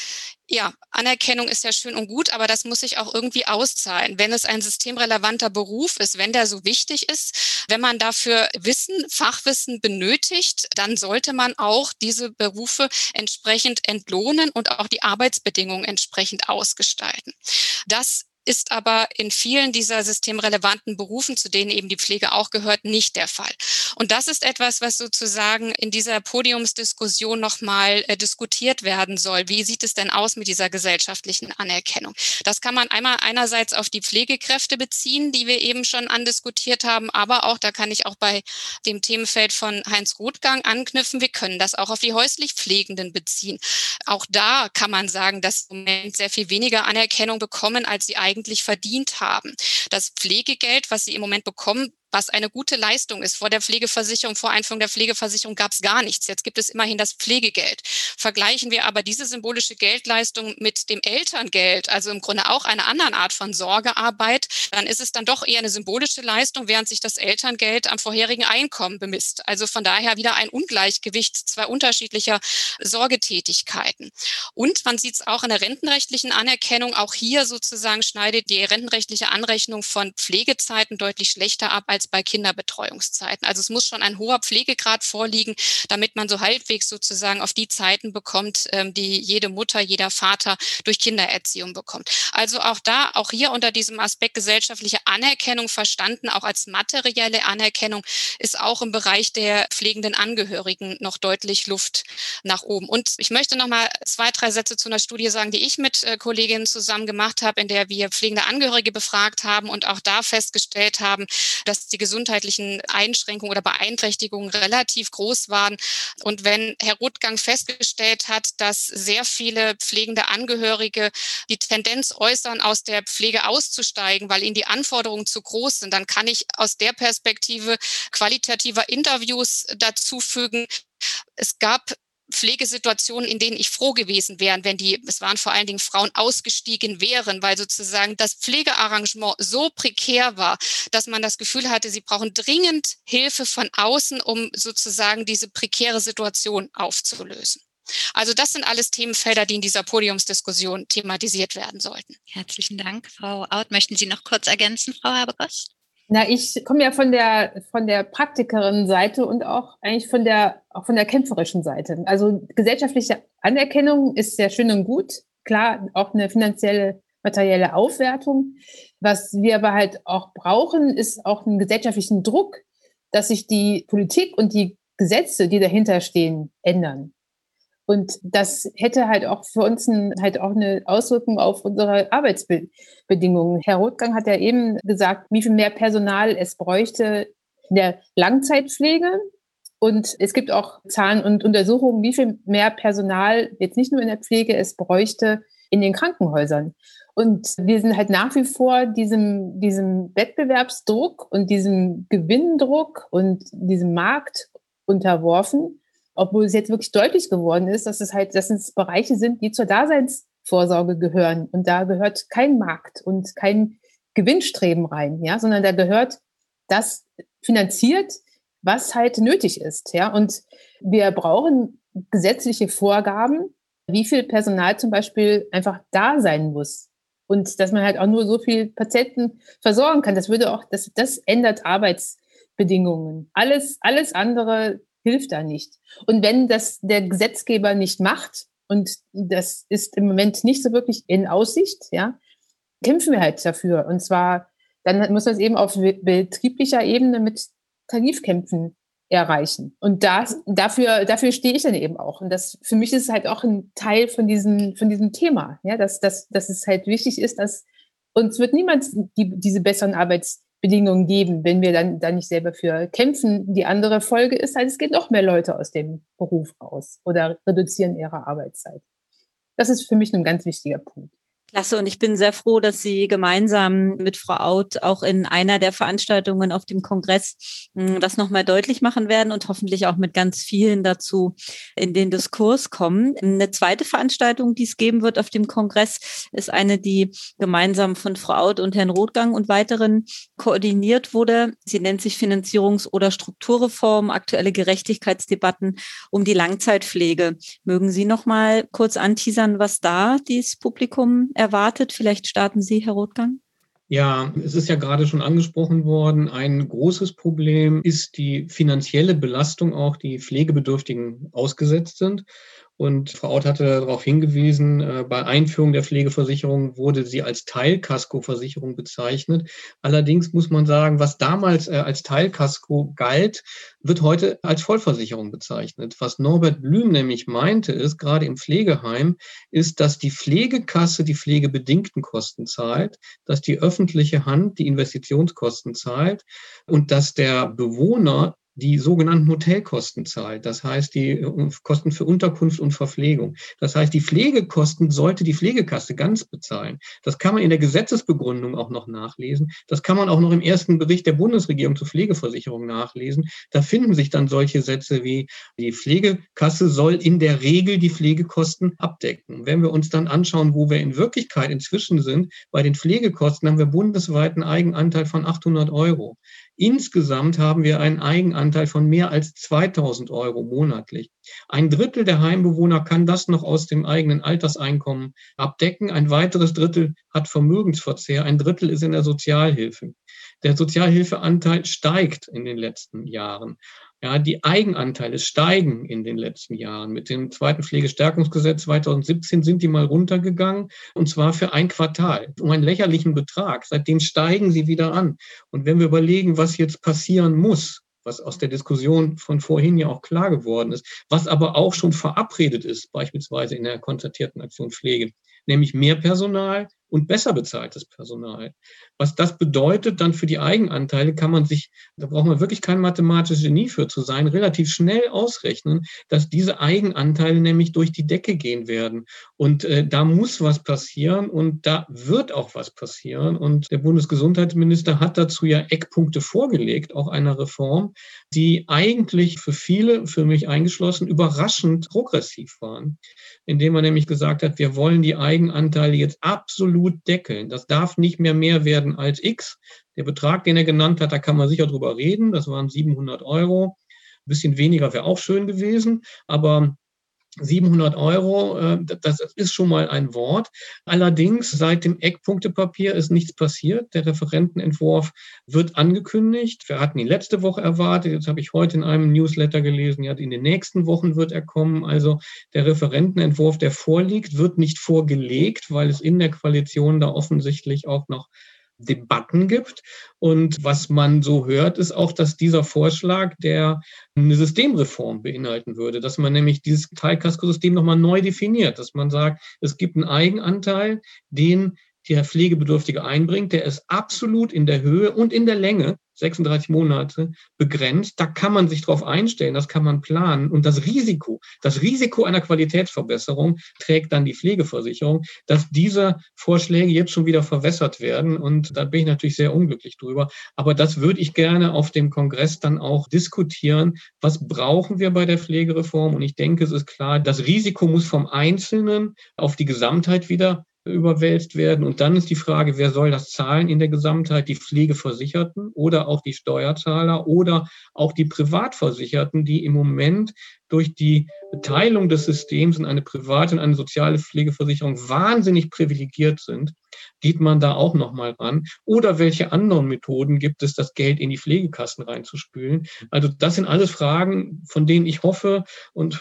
ja, Anerkennung ist ja schön und gut, aber das muss sich auch irgendwie auszahlen. Wenn es ein systemrelevanter Beruf ist, wenn der so wichtig ist, wenn man dafür Wissen, Fachwissen benötigt, dann sollte man auch diese Berufe entsprechend entlohnen und auch die Arbeitsbedingungen entsprechend ausgestalten. Das ist aber in vielen dieser systemrelevanten Berufen, zu denen eben die Pflege auch gehört, nicht der Fall. Und das ist etwas, was sozusagen in dieser Podiumsdiskussion nochmal äh, diskutiert werden soll. Wie sieht es denn aus mit dieser gesellschaftlichen Anerkennung? Das kann man einmal einerseits auf die Pflegekräfte beziehen, die wir eben schon andiskutiert haben, aber auch, da kann ich auch bei dem Themenfeld von Heinz Rothgang anknüpfen, wir können das auch auf die häuslich Pflegenden beziehen. Auch da kann man sagen, dass im Moment sehr viel weniger Anerkennung bekommen, als sie eigentlich eigentlich verdient haben. Das Pflegegeld, was sie im Moment bekommen, was eine gute Leistung ist. Vor der Pflegeversicherung, vor Einführung der Pflegeversicherung gab es gar nichts. Jetzt gibt es immerhin das Pflegegeld. Vergleichen wir aber diese symbolische Geldleistung mit dem Elterngeld, also im Grunde auch einer anderen Art von Sorgearbeit, dann ist es dann doch eher eine symbolische Leistung, während sich das Elterngeld am vorherigen Einkommen bemisst. Also von daher wieder ein Ungleichgewicht zwei unterschiedlicher Sorgetätigkeiten. Und man sieht es auch in der rentenrechtlichen Anerkennung. Auch hier sozusagen schneidet die rentenrechtliche Anrechnung von Pflegezeiten deutlich schlechter ab als als bei Kinderbetreuungszeiten. Also es muss schon ein hoher Pflegegrad vorliegen, damit man so halbwegs sozusagen auf die Zeiten bekommt, ähm, die jede Mutter, jeder Vater durch Kindererziehung bekommt. Also auch da, auch hier unter diesem Aspekt gesellschaftliche Anerkennung verstanden, auch als materielle Anerkennung, ist auch im Bereich der pflegenden Angehörigen noch deutlich Luft nach oben. Und ich möchte noch mal zwei, drei Sätze zu einer Studie sagen, die ich mit äh, Kolleginnen zusammen gemacht habe, in der wir pflegende Angehörige befragt haben und auch da festgestellt haben, dass die gesundheitlichen Einschränkungen oder Beeinträchtigungen relativ groß waren. Und wenn Herr Rothgang festgestellt hat, dass sehr viele pflegende Angehörige die Tendenz äußern, aus der Pflege auszusteigen, weil ihnen die Anforderungen zu groß sind, dann kann ich aus der Perspektive qualitativer Interviews dazu fügen. Es gab Pflegesituationen, in denen ich froh gewesen wäre, wenn die, es waren vor allen Dingen Frauen, ausgestiegen wären, weil sozusagen das Pflegearrangement so prekär war, dass man das Gefühl hatte, sie brauchen dringend Hilfe von außen, um sozusagen diese prekäre Situation aufzulösen. Also das sind alles Themenfelder, die in dieser Podiumsdiskussion thematisiert werden sollten. Herzlichen Dank, Frau Out. Möchten Sie noch kurz ergänzen, Frau Habekost? Na, ich komme ja von der, von der Praktikerin-Seite und auch eigentlich von der, auch von der kämpferischen Seite. Also gesellschaftliche Anerkennung ist sehr schön und gut. Klar, auch eine finanzielle, materielle Aufwertung. Was wir aber halt auch brauchen, ist auch einen gesellschaftlichen Druck, dass sich die Politik und die Gesetze, die dahinter stehen, ändern. Und das hätte halt auch für uns ein, halt auch eine Auswirkung auf unsere Arbeitsbedingungen. Herr Rothgang hat ja eben gesagt, wie viel mehr Personal es bräuchte in der Langzeitpflege. Und es gibt auch Zahlen und Untersuchungen, wie viel mehr Personal jetzt nicht nur in der Pflege es bräuchte in den Krankenhäusern. Und wir sind halt nach wie vor diesem, diesem Wettbewerbsdruck und diesem Gewinndruck und diesem Markt unterworfen, obwohl es jetzt wirklich deutlich geworden ist, dass es halt, dass es Bereiche sind, die zur Daseinsvorsorge gehören. Und da gehört kein Markt und kein Gewinnstreben rein, ja, sondern da gehört das finanziert, was halt nötig ist, ja. Und wir brauchen gesetzliche Vorgaben, wie viel Personal zum Beispiel einfach da sein muss. Und dass man halt auch nur so viel Patienten versorgen kann. Das würde auch, das, das ändert Arbeitsbedingungen. Alles, alles andere hilft da nicht. Und wenn das der Gesetzgeber nicht macht, und das ist im Moment nicht so wirklich in Aussicht, ja, kämpfen wir halt dafür. Und zwar, dann muss man es eben auf betrieblicher Ebene mit Tarifkämpfen erreichen. Und das, dafür, dafür stehe ich dann eben auch. Und das, für mich ist es halt auch ein Teil von diesem, von diesem Thema, ja, dass, dass, dass es halt wichtig ist, dass uns wird niemand die, diese besseren Arbeits, Bedingungen geben, wenn wir dann, dann nicht selber für kämpfen. Die andere Folge ist halt, es gehen noch mehr Leute aus dem Beruf raus oder reduzieren ihre Arbeitszeit. Das ist für mich ein ganz wichtiger Punkt. Klasse und ich bin sehr froh, dass Sie gemeinsam mit Frau Out auch in einer der Veranstaltungen auf dem Kongress hm, das nochmal deutlich machen werden und hoffentlich auch mit ganz vielen dazu in den Diskurs kommen. Eine zweite Veranstaltung, die es geben wird auf dem Kongress, ist eine, die gemeinsam von Frau Out und Herrn Rothgang und weiteren koordiniert wurde. Sie nennt sich Finanzierungs- oder Strukturreform, aktuelle Gerechtigkeitsdebatten um die Langzeitpflege. Mögen Sie noch mal kurz anteasern, was da dieses Publikum erwartet? Vielleicht starten Sie, Herr Rothgang. Ja, es ist ja gerade schon angesprochen worden. Ein großes Problem ist die finanzielle Belastung auch, die Pflegebedürftigen ausgesetzt sind. Und Frau Out hatte darauf hingewiesen, äh, bei Einführung der Pflegeversicherung wurde sie als Teilkaskoversicherung bezeichnet. Allerdings muss man sagen, was damals äh, als Teilkasko galt, wird heute als Vollversicherung bezeichnet. Was Norbert Blüm nämlich meinte, ist, gerade im Pflegeheim, ist, dass die Pflegekasse die pflegebedingten Kosten zahlt, dass die öffentliche Hand die Investitionskosten zahlt und dass der Bewohner die sogenannten Hotelkosten zahlt. Das heißt, die äh, Kosten für Unterkunft und Verpflegung. Das heißt, die Pflegekosten sollte die Pflegekasse ganz bezahlen. Das kann man in der Gesetzesbegründung auch noch nachlesen. Das kann man auch noch im ersten Bericht der Bundesregierung zur Pflegeversicherung nachlesen. Da finden sich dann solche Sätze wie, die Pflegekasse soll in der Regel die Pflegekosten abdecken. Wenn wir uns dann anschauen, wo wir in Wirklichkeit inzwischen sind, bei den Pflegekosten haben wir bundesweit einen Eigenanteil von 800 Euro. Insgesamt haben wir einen Eigenanteil von mehr als 2000 Euro monatlich. Ein Drittel der Heimbewohner kann das noch aus dem eigenen Alterseinkommen abdecken. Ein weiteres Drittel hat Vermögensverzehr. Ein Drittel ist in der Sozialhilfe. Der Sozialhilfeanteil steigt in den letzten Jahren. Ja, die Eigenanteile steigen in den letzten Jahren. Mit dem zweiten Pflegestärkungsgesetz 2017 sind die mal runtergegangen und zwar für ein Quartal um einen lächerlichen Betrag. Seitdem steigen sie wieder an. Und wenn wir überlegen, was jetzt passieren muss, was aus der Diskussion von vorhin ja auch klar geworden ist, was aber auch schon verabredet ist, beispielsweise in der konzertierten Aktion Pflege, nämlich mehr Personal, und besser bezahltes Personal. Was das bedeutet dann für die Eigenanteile, kann man sich, da braucht man wirklich kein mathematisches Genie für zu sein, relativ schnell ausrechnen, dass diese Eigenanteile nämlich durch die Decke gehen werden. Und äh, da muss was passieren und da wird auch was passieren. Und der Bundesgesundheitsminister hat dazu ja Eckpunkte vorgelegt, auch einer Reform, die eigentlich für viele, für mich eingeschlossen, überraschend progressiv waren, indem er nämlich gesagt hat, wir wollen die Eigenanteile jetzt absolut absolut deckeln. Das darf nicht mehr mehr werden als X. Der Betrag, den er genannt hat, da kann man sicher drüber reden. Das waren 700 Euro. Ein bisschen weniger wäre auch schön gewesen. Aber 700 Euro, äh, das ist schon mal ein Wort. Allerdings seit dem Eckpunktepapier ist nichts passiert. Der Referentenentwurf wird angekündigt. Wir hatten ihn letzte Woche erwartet. Jetzt habe ich heute in einem Newsletter gelesen, ja, in den nächsten Wochen wird er kommen. Also der Referentenentwurf, der vorliegt, wird nicht vorgelegt, weil es in der Koalition da offensichtlich auch noch Debatten gibt. Und was man so hört, ist auch, dass dieser Vorschlag, der eine Systemreform beinhalten würde, dass man nämlich dieses Teilkaskosystem nochmal neu definiert, dass man sagt, es gibt einen Eigenanteil, den der Pflegebedürftige einbringt, der ist absolut in der Höhe und in der Länge 36 Monate begrenzt. Da kann man sich darauf einstellen, das kann man planen. Und das Risiko, das Risiko einer Qualitätsverbesserung trägt dann die Pflegeversicherung, dass diese Vorschläge jetzt schon wieder verwässert werden. Und da bin ich natürlich sehr unglücklich drüber. Aber das würde ich gerne auf dem Kongress dann auch diskutieren. Was brauchen wir bei der Pflegereform? Und ich denke, es ist klar, das Risiko muss vom Einzelnen auf die Gesamtheit wieder überwälzt werden. Und dann ist die Frage, wer soll das zahlen in der Gesamtheit? Die Pflegeversicherten oder auch die Steuerzahler oder auch die Privatversicherten, die im Moment durch die Teilung des Systems in eine private und eine soziale Pflegeversicherung wahnsinnig privilegiert sind. Geht man da auch nochmal ran? Oder welche anderen Methoden gibt es, das Geld in die Pflegekassen reinzuspülen? Also das sind alles Fragen, von denen ich hoffe und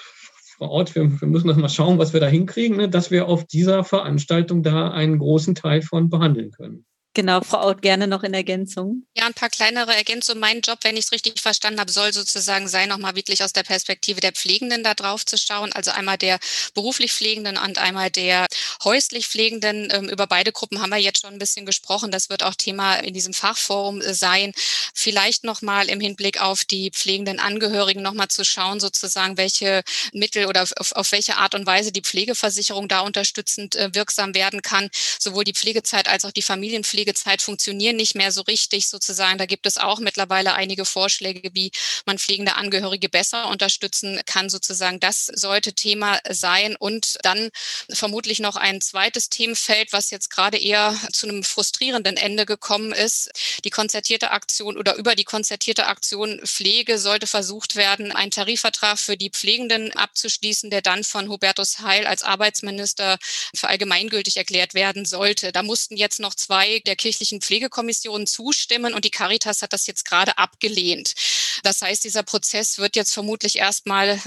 vor Ort, wir, wir müssen das mal schauen, was wir da hinkriegen, ne, dass wir auf dieser Veranstaltung da einen großen Teil von behandeln können. Genau, Frau Out, gerne noch in Ergänzung. Ja, ein paar kleinere Ergänzungen. Mein Job, wenn ich es richtig verstanden habe, soll sozusagen sein, nochmal wirklich aus der Perspektive der Pflegenden da drauf zu schauen. Also einmal der beruflich Pflegenden und einmal der häuslich Pflegenden. Ähm, über beide Gruppen haben wir jetzt schon ein bisschen gesprochen. Das wird auch Thema in diesem Fachforum äh, sein. Vielleicht nochmal im Hinblick auf die pflegenden Angehörigen nochmal zu schauen, sozusagen, welche Mittel oder auf, auf welche Art und Weise die Pflegeversicherung da unterstützend äh, wirksam werden kann. Sowohl die Pflegezeit als auch die Familienpflege Pflegezeit funktionieren nicht mehr so richtig sozusagen. Da gibt es auch mittlerweile einige Vorschläge, wie man pflegende Angehörige besser unterstützen kann sozusagen. Das sollte Thema sein und dann vermutlich noch ein zweites Themenfeld, was jetzt gerade eher zu einem frustrierenden Ende gekommen ist. Die konzertierte Aktion oder über die konzertierte Aktion Pflege sollte versucht werden, einen Tarifvertrag für die Pflegenden abzuschließen, der dann von Hubertus Heil als Arbeitsminister für allgemeingültig erklärt werden sollte. Da mussten jetzt noch zwei der kirchlichen Pflegekommission zustimmen und die Caritas hat das jetzt gerade abgelehnt. Das heißt, dieser Prozess wird jetzt vermutlich erstmal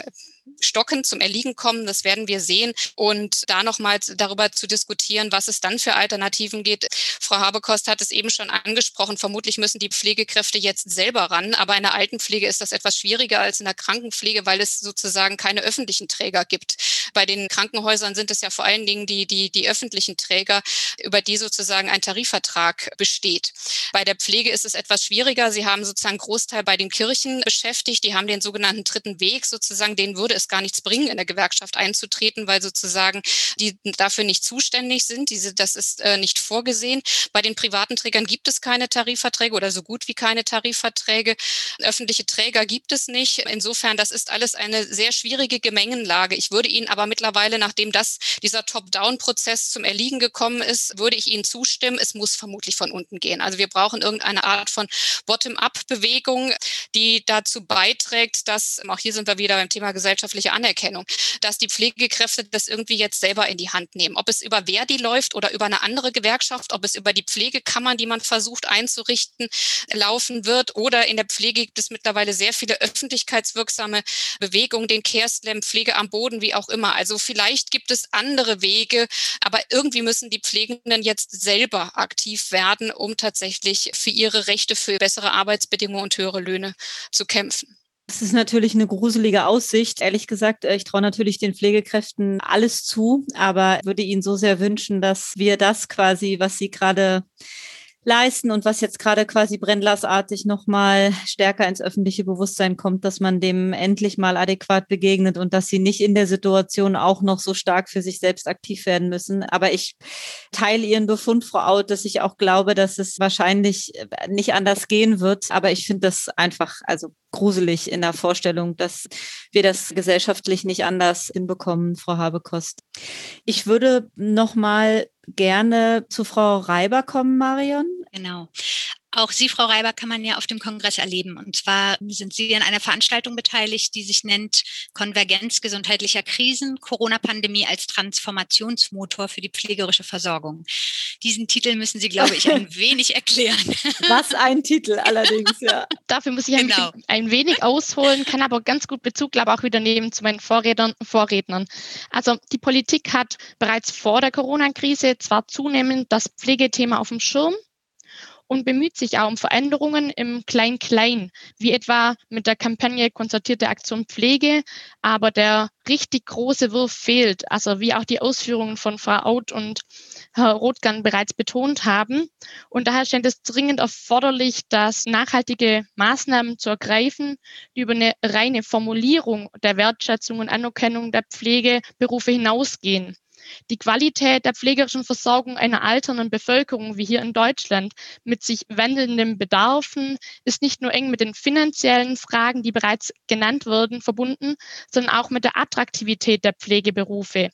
stocken, zum Erliegen kommen. Das werden wir sehen. Und da nochmal darüber zu diskutieren, was es dann für Alternativen geht. Frau Habekost hat es eben schon angesprochen. Vermutlich müssen die Pflegekräfte jetzt selber ran. Aber in der Altenpflege ist das etwas schwieriger als in der Krankenpflege, weil es sozusagen keine öffentlichen Träger gibt. Bei den Krankenhäusern sind es ja vor allen Dingen die, die, die öffentlichen Träger, über die sozusagen ein Tarifvertrag besteht. Bei der Pflege ist es etwas schwieriger. Sie haben sozusagen Großteil bei den Kirchen beschäftigt. Die haben den sogenannten dritten Weg sozusagen. Den würde es gar nichts bringen, in der Gewerkschaft einzutreten, weil sozusagen die dafür nicht zuständig sind. Diese, das ist äh, nicht vorgesehen. Bei den privaten Trägern gibt es keine Tarifverträge oder so gut wie keine Tarifverträge. Öffentliche Träger gibt es nicht. Insofern, das ist alles eine sehr schwierige Gemengenlage. Ich würde Ihnen aber mittlerweile, nachdem das, dieser Top-Down-Prozess zum Erliegen gekommen ist, würde ich Ihnen zustimmen. Es muss vermutlich von unten gehen. Also wir brauchen irgendeine Art von Bottom-up-Bewegung, die dazu beiträgt, dass, auch hier sind wir wieder beim Thema gesellschaftliche Anerkennung, dass die Pflegekräfte das irgendwie jetzt selber in die Hand nehmen. Ob es über Verdi läuft oder über eine andere Gewerkschaft, ob es über die Pflegekammern, die man versucht einzurichten, laufen wird oder in der Pflege gibt es mittlerweile sehr viele öffentlichkeitswirksame Bewegungen, den Care Slam, Pflege am Boden, wie auch immer. Also vielleicht gibt es andere Wege, aber irgendwie müssen die Pflegenden jetzt selber aktiv werden, um tatsächlich für ihre Rechte, für bessere Arbeitsbedingungen und höhere Löhne zu kämpfen. Das ist natürlich eine gruselige Aussicht. Ehrlich gesagt, äh, ich traue natürlich den Pflegekräften alles zu, aber würde ihnen so sehr wünschen, dass wir das quasi, was sie gerade leisten und was jetzt gerade quasi brennglasartig nochmal stärker ins öffentliche Bewusstsein kommt, dass man dem endlich mal adäquat begegnet und dass sie nicht in der Situation auch noch so stark für sich selbst aktiv werden müssen. Aber ich teile Ihren Befund, Frau Out, dass ich auch glaube, dass es wahrscheinlich nicht anders gehen wird. Aber ich finde das einfach, also gruselig in der Vorstellung, dass wir das gesellschaftlich nicht anders hinbekommen, Frau Habekost. Ich würde noch mal gerne zu Frau Reiber kommen, Marion. Genau. Auch Sie, Frau Reiber, kann man ja auf dem Kongress erleben. Und zwar sind Sie an einer Veranstaltung beteiligt, die sich nennt Konvergenz gesundheitlicher Krisen, Corona-Pandemie als Transformationsmotor für die pflegerische Versorgung. Diesen Titel müssen Sie, glaube ich, ein [laughs] wenig erklären. Was ein Titel allerdings, ja. [laughs] Dafür muss ich ein, genau. ein wenig ausholen, kann aber ganz gut Bezug, glaube ich, auch wieder nehmen zu meinen Vorrednern, Vorrednern. Also die Politik hat bereits vor der Corona-Krise zwar zunehmend das Pflegethema auf dem Schirm, und bemüht sich auch um Veränderungen im Klein-Klein, wie etwa mit der Kampagne Konzertierte Aktion Pflege. Aber der richtig große Wurf fehlt, also wie auch die Ausführungen von Frau Out und Herr Rothgan bereits betont haben. Und daher scheint es dringend erforderlich, dass nachhaltige Maßnahmen zu ergreifen, die über eine reine Formulierung der Wertschätzung und Anerkennung der Pflegeberufe hinausgehen. Die Qualität der pflegerischen Versorgung einer alternden Bevölkerung wie hier in Deutschland mit sich wandelnden Bedarfen ist nicht nur eng mit den finanziellen Fragen, die bereits genannt wurden, verbunden, sondern auch mit der Attraktivität der Pflegeberufe.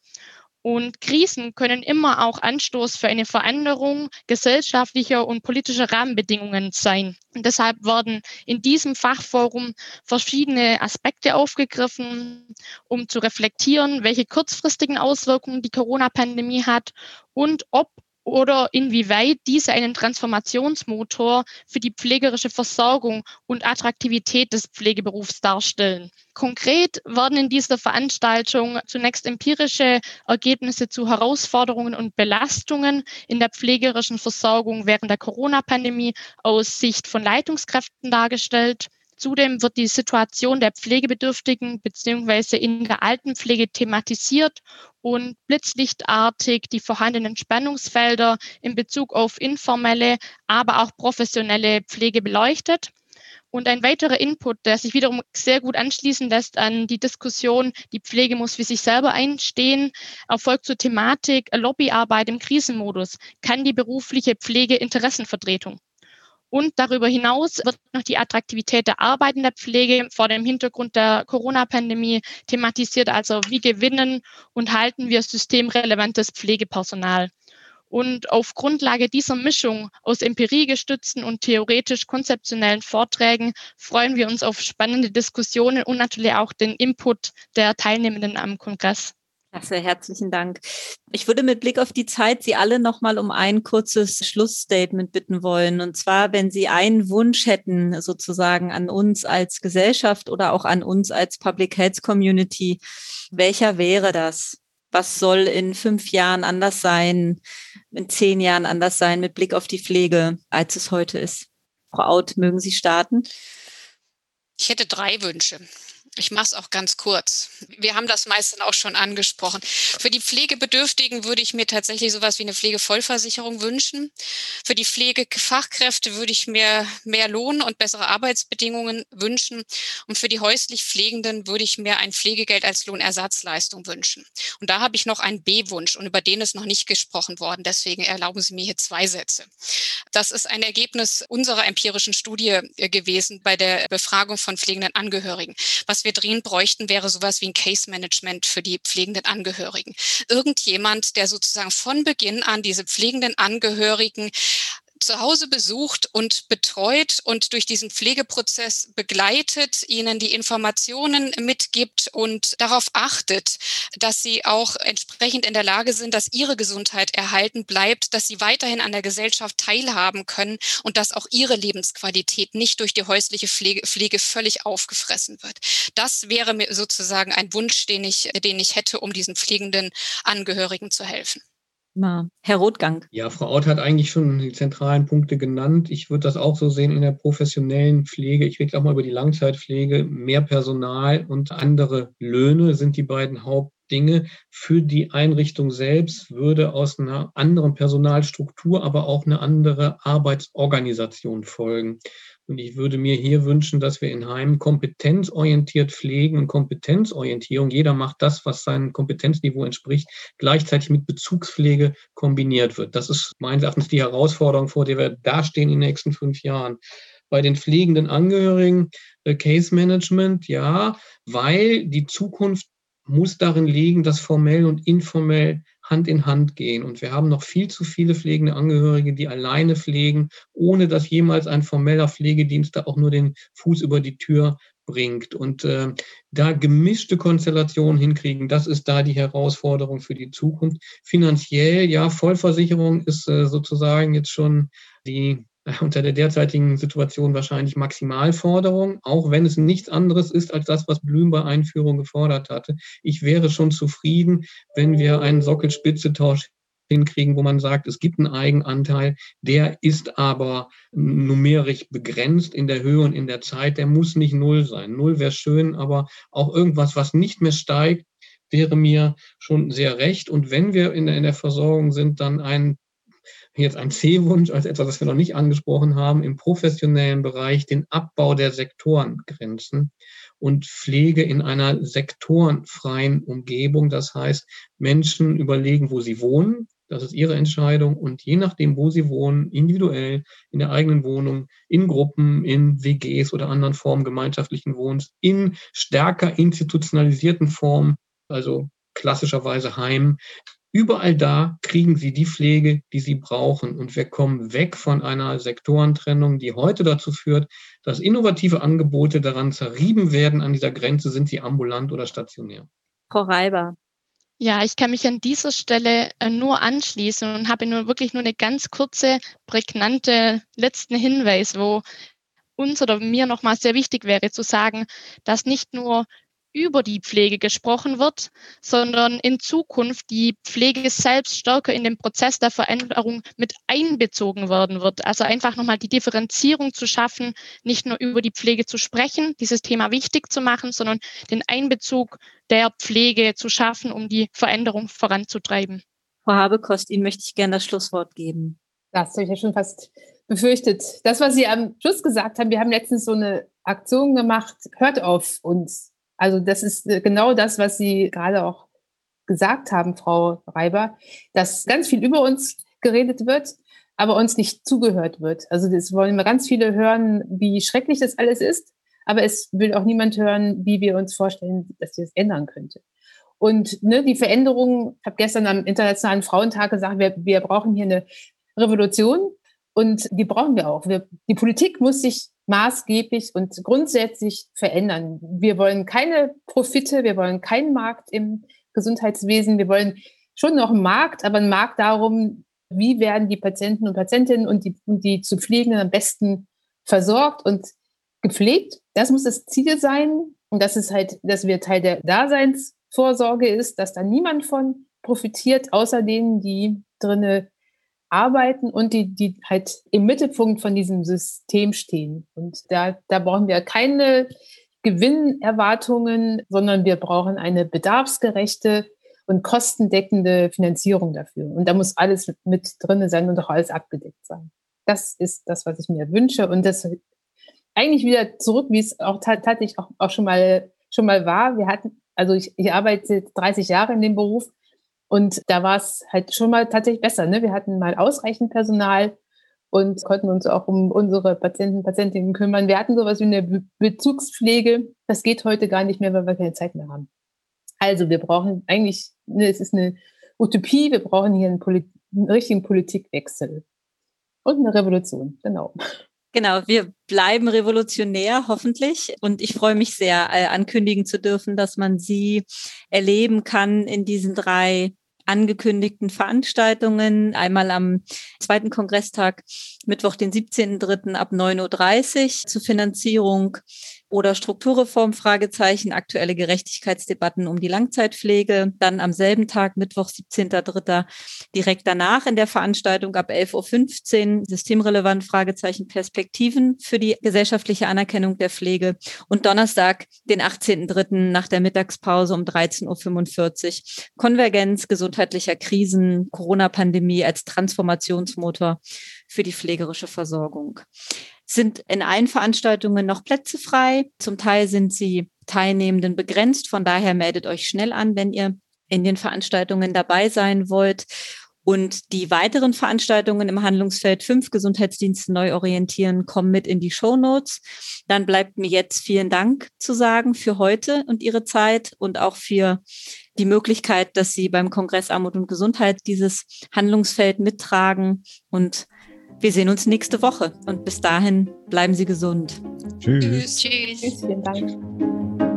Und Krisen können immer auch Anstoß für eine Veränderung gesellschaftlicher und politischer Rahmenbedingungen sein. Und deshalb werden in diesem Fachforum verschiedene Aspekte aufgegriffen, um zu reflektieren, welche kurzfristigen Auswirkungen die Corona-Pandemie hat und ob oder inwieweit diese einen Transformationsmotor für die pflegerische Versorgung und Attraktivität des Pflegeberufs darstellen. Konkret werden in dieser Veranstaltung zunächst empirische Ergebnisse zu Herausforderungen und Belastungen in der pflegerischen Versorgung während der Corona-Pandemie aus Sicht von Leitungskräften dargestellt. Zudem wird die Situation der Pflegebedürftigen beziehungsweise in der Altenpflege thematisiert und blitzlichtartig die vorhandenen Spannungsfelder in Bezug auf informelle, aber auch professionelle Pflege beleuchtet. Und ein weiterer Input, der sich wiederum sehr gut anschließen lässt an die Diskussion, die Pflege muss für sich selber einstehen, erfolgt zur Thematik Lobbyarbeit im Krisenmodus. Kann die berufliche Pflege Interessenvertretung? Und darüber hinaus wird noch die Attraktivität der Arbeit in der Pflege vor dem Hintergrund der Corona-Pandemie thematisiert. Also wie gewinnen und halten wir systemrelevantes Pflegepersonal? Und auf Grundlage dieser Mischung aus empiriegestützten und theoretisch konzeptionellen Vorträgen freuen wir uns auf spannende Diskussionen und natürlich auch den Input der Teilnehmenden am Kongress. Klasse, herzlichen Dank. Ich würde mit Blick auf die Zeit Sie alle nochmal um ein kurzes Schlussstatement bitten wollen. Und zwar, wenn Sie einen Wunsch hätten, sozusagen an uns als Gesellschaft oder auch an uns als Public Health Community, welcher wäre das? Was soll in fünf Jahren anders sein, in zehn Jahren anders sein mit Blick auf die Pflege, als es heute ist? Frau Out, mögen Sie starten? Ich hätte drei Wünsche. Ich mache es auch ganz kurz. Wir haben das meistens auch schon angesprochen. Für die Pflegebedürftigen würde ich mir tatsächlich sowas wie eine Pflegevollversicherung wünschen. Für die Pflegefachkräfte würde ich mir mehr Lohn und bessere Arbeitsbedingungen wünschen. Und für die häuslich Pflegenden würde ich mir ein Pflegegeld als Lohnersatzleistung wünschen. Und da habe ich noch einen B-Wunsch und über den ist noch nicht gesprochen worden. Deswegen erlauben Sie mir hier zwei Sätze. Das ist ein Ergebnis unserer empirischen Studie äh, gewesen bei der Befragung von pflegenden Angehörigen. Was was wir dringend bräuchten, wäre sowas wie ein Case Management für die pflegenden Angehörigen. Irgendjemand, der sozusagen von Beginn an diese pflegenden Angehörigen zu Hause besucht und betreut und durch diesen Pflegeprozess begleitet, ihnen die Informationen mitgibt und darauf achtet, dass sie auch entsprechend in der Lage sind, dass ihre Gesundheit erhalten bleibt, dass sie weiterhin an der Gesellschaft teilhaben können und dass auch ihre Lebensqualität nicht durch die häusliche Pflege, Pflege völlig aufgefressen wird. Das wäre mir sozusagen ein Wunsch, den ich, den ich hätte, um diesen pflegenden Angehörigen zu helfen. Herr Rotgang. Ja, Frau Ott hat eigentlich schon die zentralen Punkte genannt. Ich würde das auch so sehen in der professionellen Pflege. Ich rede auch mal über die Langzeitpflege. Mehr Personal und andere Löhne sind die beiden Hauptdinge. Für die Einrichtung selbst würde aus einer anderen Personalstruktur aber auch eine andere Arbeitsorganisation folgen. Und ich würde mir hier wünschen, dass wir in Heimen kompetenzorientiert pflegen und Kompetenzorientierung, jeder macht das, was seinem Kompetenzniveau entspricht, gleichzeitig mit Bezugspflege kombiniert wird. Das ist meines Erachtens die Herausforderung, vor der wir dastehen in den nächsten fünf Jahren. Bei den pflegenden Angehörigen, äh, Case Management, ja, weil die Zukunft muss darin liegen, dass formell und informell Hand in Hand gehen. Und wir haben noch viel zu viele pflegende Angehörige, die alleine pflegen, ohne dass jemals ein formeller Pflegedienst da auch nur den Fuß über die Tür bringt. Und äh, da gemischte Konstellationen hinkriegen, das ist da die Herausforderung für die Zukunft. Finanziell, ja, Vollversicherung ist äh, sozusagen jetzt schon die [laughs] unter der derzeitigen Situation wahrscheinlich Maximalforderung, auch wenn es nichts anderes ist als das, was Blüm bei Einführung gefordert hatte. Ich wäre schon zufrieden, wenn wir einen Sockelspitzetausch hinkriegen, wo man sagt, es gibt einen Eigenanteil, der ist aber numerisch begrenzt in der Höhe und in der Zeit, der muss nicht null sein. Null wäre schön, aber auch irgendwas, was nicht mehr steigt, wäre mir schon sehr recht. Und wenn wir in der, in der Versorgung sind, dann ein jetzt ein C-Wunsch als etwas, das wir noch nicht angesprochen haben, im professionellen Bereich den Abbau der Sektorengrenzen und Pflege in einer sektorenfreien Umgebung. Das heißt, Menschen überlegen, wo sie wohnen. Das ist ihre Entscheidung. Und je nachdem, wo sie wohnen, individuell, in der eigenen Wohnung, in Gruppen, in WGs oder anderen Formen gemeinschaftlichen Wohnens, in stärker institutionalisierten Formen, also klassischerweise Heim, Überall da kriegen sie die Pflege, die sie brauchen. Und wir kommen weg von einer Sektorentrennung, die heute dazu führt, dass innovative Angebote daran zerrieben werden an dieser Grenze, sind sie ambulant oder stationär. Frau Reiber. Ja, ich kann mich an dieser Stelle äh, nur anschließen und habe nur wirklich nur eine ganz kurze, prägnante letzten Hinweis, wo uns oder mir nochmal sehr wichtig wäre zu sagen, dass nicht nur über die Pflege gesprochen wird, sondern in Zukunft die Pflege selbst stärker in den Prozess der Veränderung mit einbezogen werden wird. Also einfach nochmal die Differenzierung zu schaffen, nicht nur über die Pflege zu sprechen, dieses Thema wichtig zu machen, sondern den Einbezug der Pflege zu schaffen, um die Veränderung voranzutreiben. Frau Habekost, Ihnen möchte ich gerne das Schlusswort geben. Das habe ich ja schon fast befürchtet. Das, was Sie am Schluss gesagt haben, wir haben letztens so eine Aktion gemacht, hört auf uns also das ist äh, genau das, was Sie gerade auch gesagt haben, Frau Reiber, dass ganz viel über uns geredet wird, aber uns nicht zugehört wird. Also das wollen wir ganz viele hören, wie schrecklich das alles ist, aber es will auch niemand hören, wie wir uns vorstellen, dass wir es ändern könnte. Und ne, die Veränderung, ich habe gestern am Internationalen Frauentag gesagt, wir, wir brauchen hier eine Revolution und die brauchen wir auch. Wir, die Politik muss sich maßgeblich und grundsätzlich verändern. Wir wollen keine Profite, wir wollen keinen Markt im Gesundheitswesen, wir wollen schon noch einen Markt, aber einen Markt darum, wie werden die Patienten und Patientinnen und die, und die zu Pflegenden am besten versorgt und gepflegt. Das muss das Ziel sein. Und das ist halt, dass wir Teil der Daseinsvorsorge ist, dass da niemand von profitiert, außer denen, die drinne arbeiten und die, die halt im Mittelpunkt von diesem System stehen. Und da, da brauchen wir keine Gewinnerwartungen, sondern wir brauchen eine bedarfsgerechte und kostendeckende Finanzierung dafür. Und da muss alles mit drinne sein und auch alles abgedeckt sein. Das ist das, was ich mir wünsche. Und das eigentlich wieder zurück, wie es auch tatsächlich auch, auch schon mal, schon mal war. Wir hatten, also ich, ich arbeite 30 Jahre in dem Beruf und da war es halt schon mal tatsächlich besser. Ne? Wir hatten mal ausreichend Personal und konnten uns auch um unsere Patienten, Patientinnen kümmern. Wir hatten sowas wie eine Be Bezugspflege. Das geht heute gar nicht mehr, weil wir keine Zeit mehr haben. Also wir brauchen eigentlich, ne, es ist eine Utopie, wir brauchen hier einen, Polit einen richtigen Politikwechsel und eine Revolution, genau. Genau, wir bleiben revolutionär, hoffentlich. Und ich freue mich sehr, äh, ankündigen zu dürfen, dass man sie erleben kann in diesen drei angekündigten Veranstaltungen. Einmal am zweiten Kongresstag, Mittwoch, den 17.03. ab 9.30 Uhr zur Finanzierung oder Strukturreform, Fragezeichen, aktuelle Gerechtigkeitsdebatten um die Langzeitpflege. Dann am selben Tag, Mittwoch, 17.03., direkt danach in der Veranstaltung ab 11.15 Uhr, systemrelevant, Fragezeichen, Perspektiven für die gesellschaftliche Anerkennung der Pflege. Und Donnerstag, den 18.03. nach der Mittagspause um 13.45 Uhr, Konvergenz gesundheitlicher Krisen, Corona-Pandemie als Transformationsmotor für die pflegerische Versorgung sind in allen Veranstaltungen noch Plätze frei. Zum Teil sind sie Teilnehmenden begrenzt. Von daher meldet euch schnell an, wenn ihr in den Veranstaltungen dabei sein wollt. Und die weiteren Veranstaltungen im Handlungsfeld 5 Gesundheitsdienste neu orientieren kommen mit in die Show Notes. Dann bleibt mir jetzt vielen Dank zu sagen für heute und Ihre Zeit und auch für die Möglichkeit, dass Sie beim Kongress Armut und Gesundheit dieses Handlungsfeld mittragen und wir sehen uns nächste Woche und bis dahin bleiben Sie gesund. Tschüss. Tschüss. Tschüss. Vielen Dank.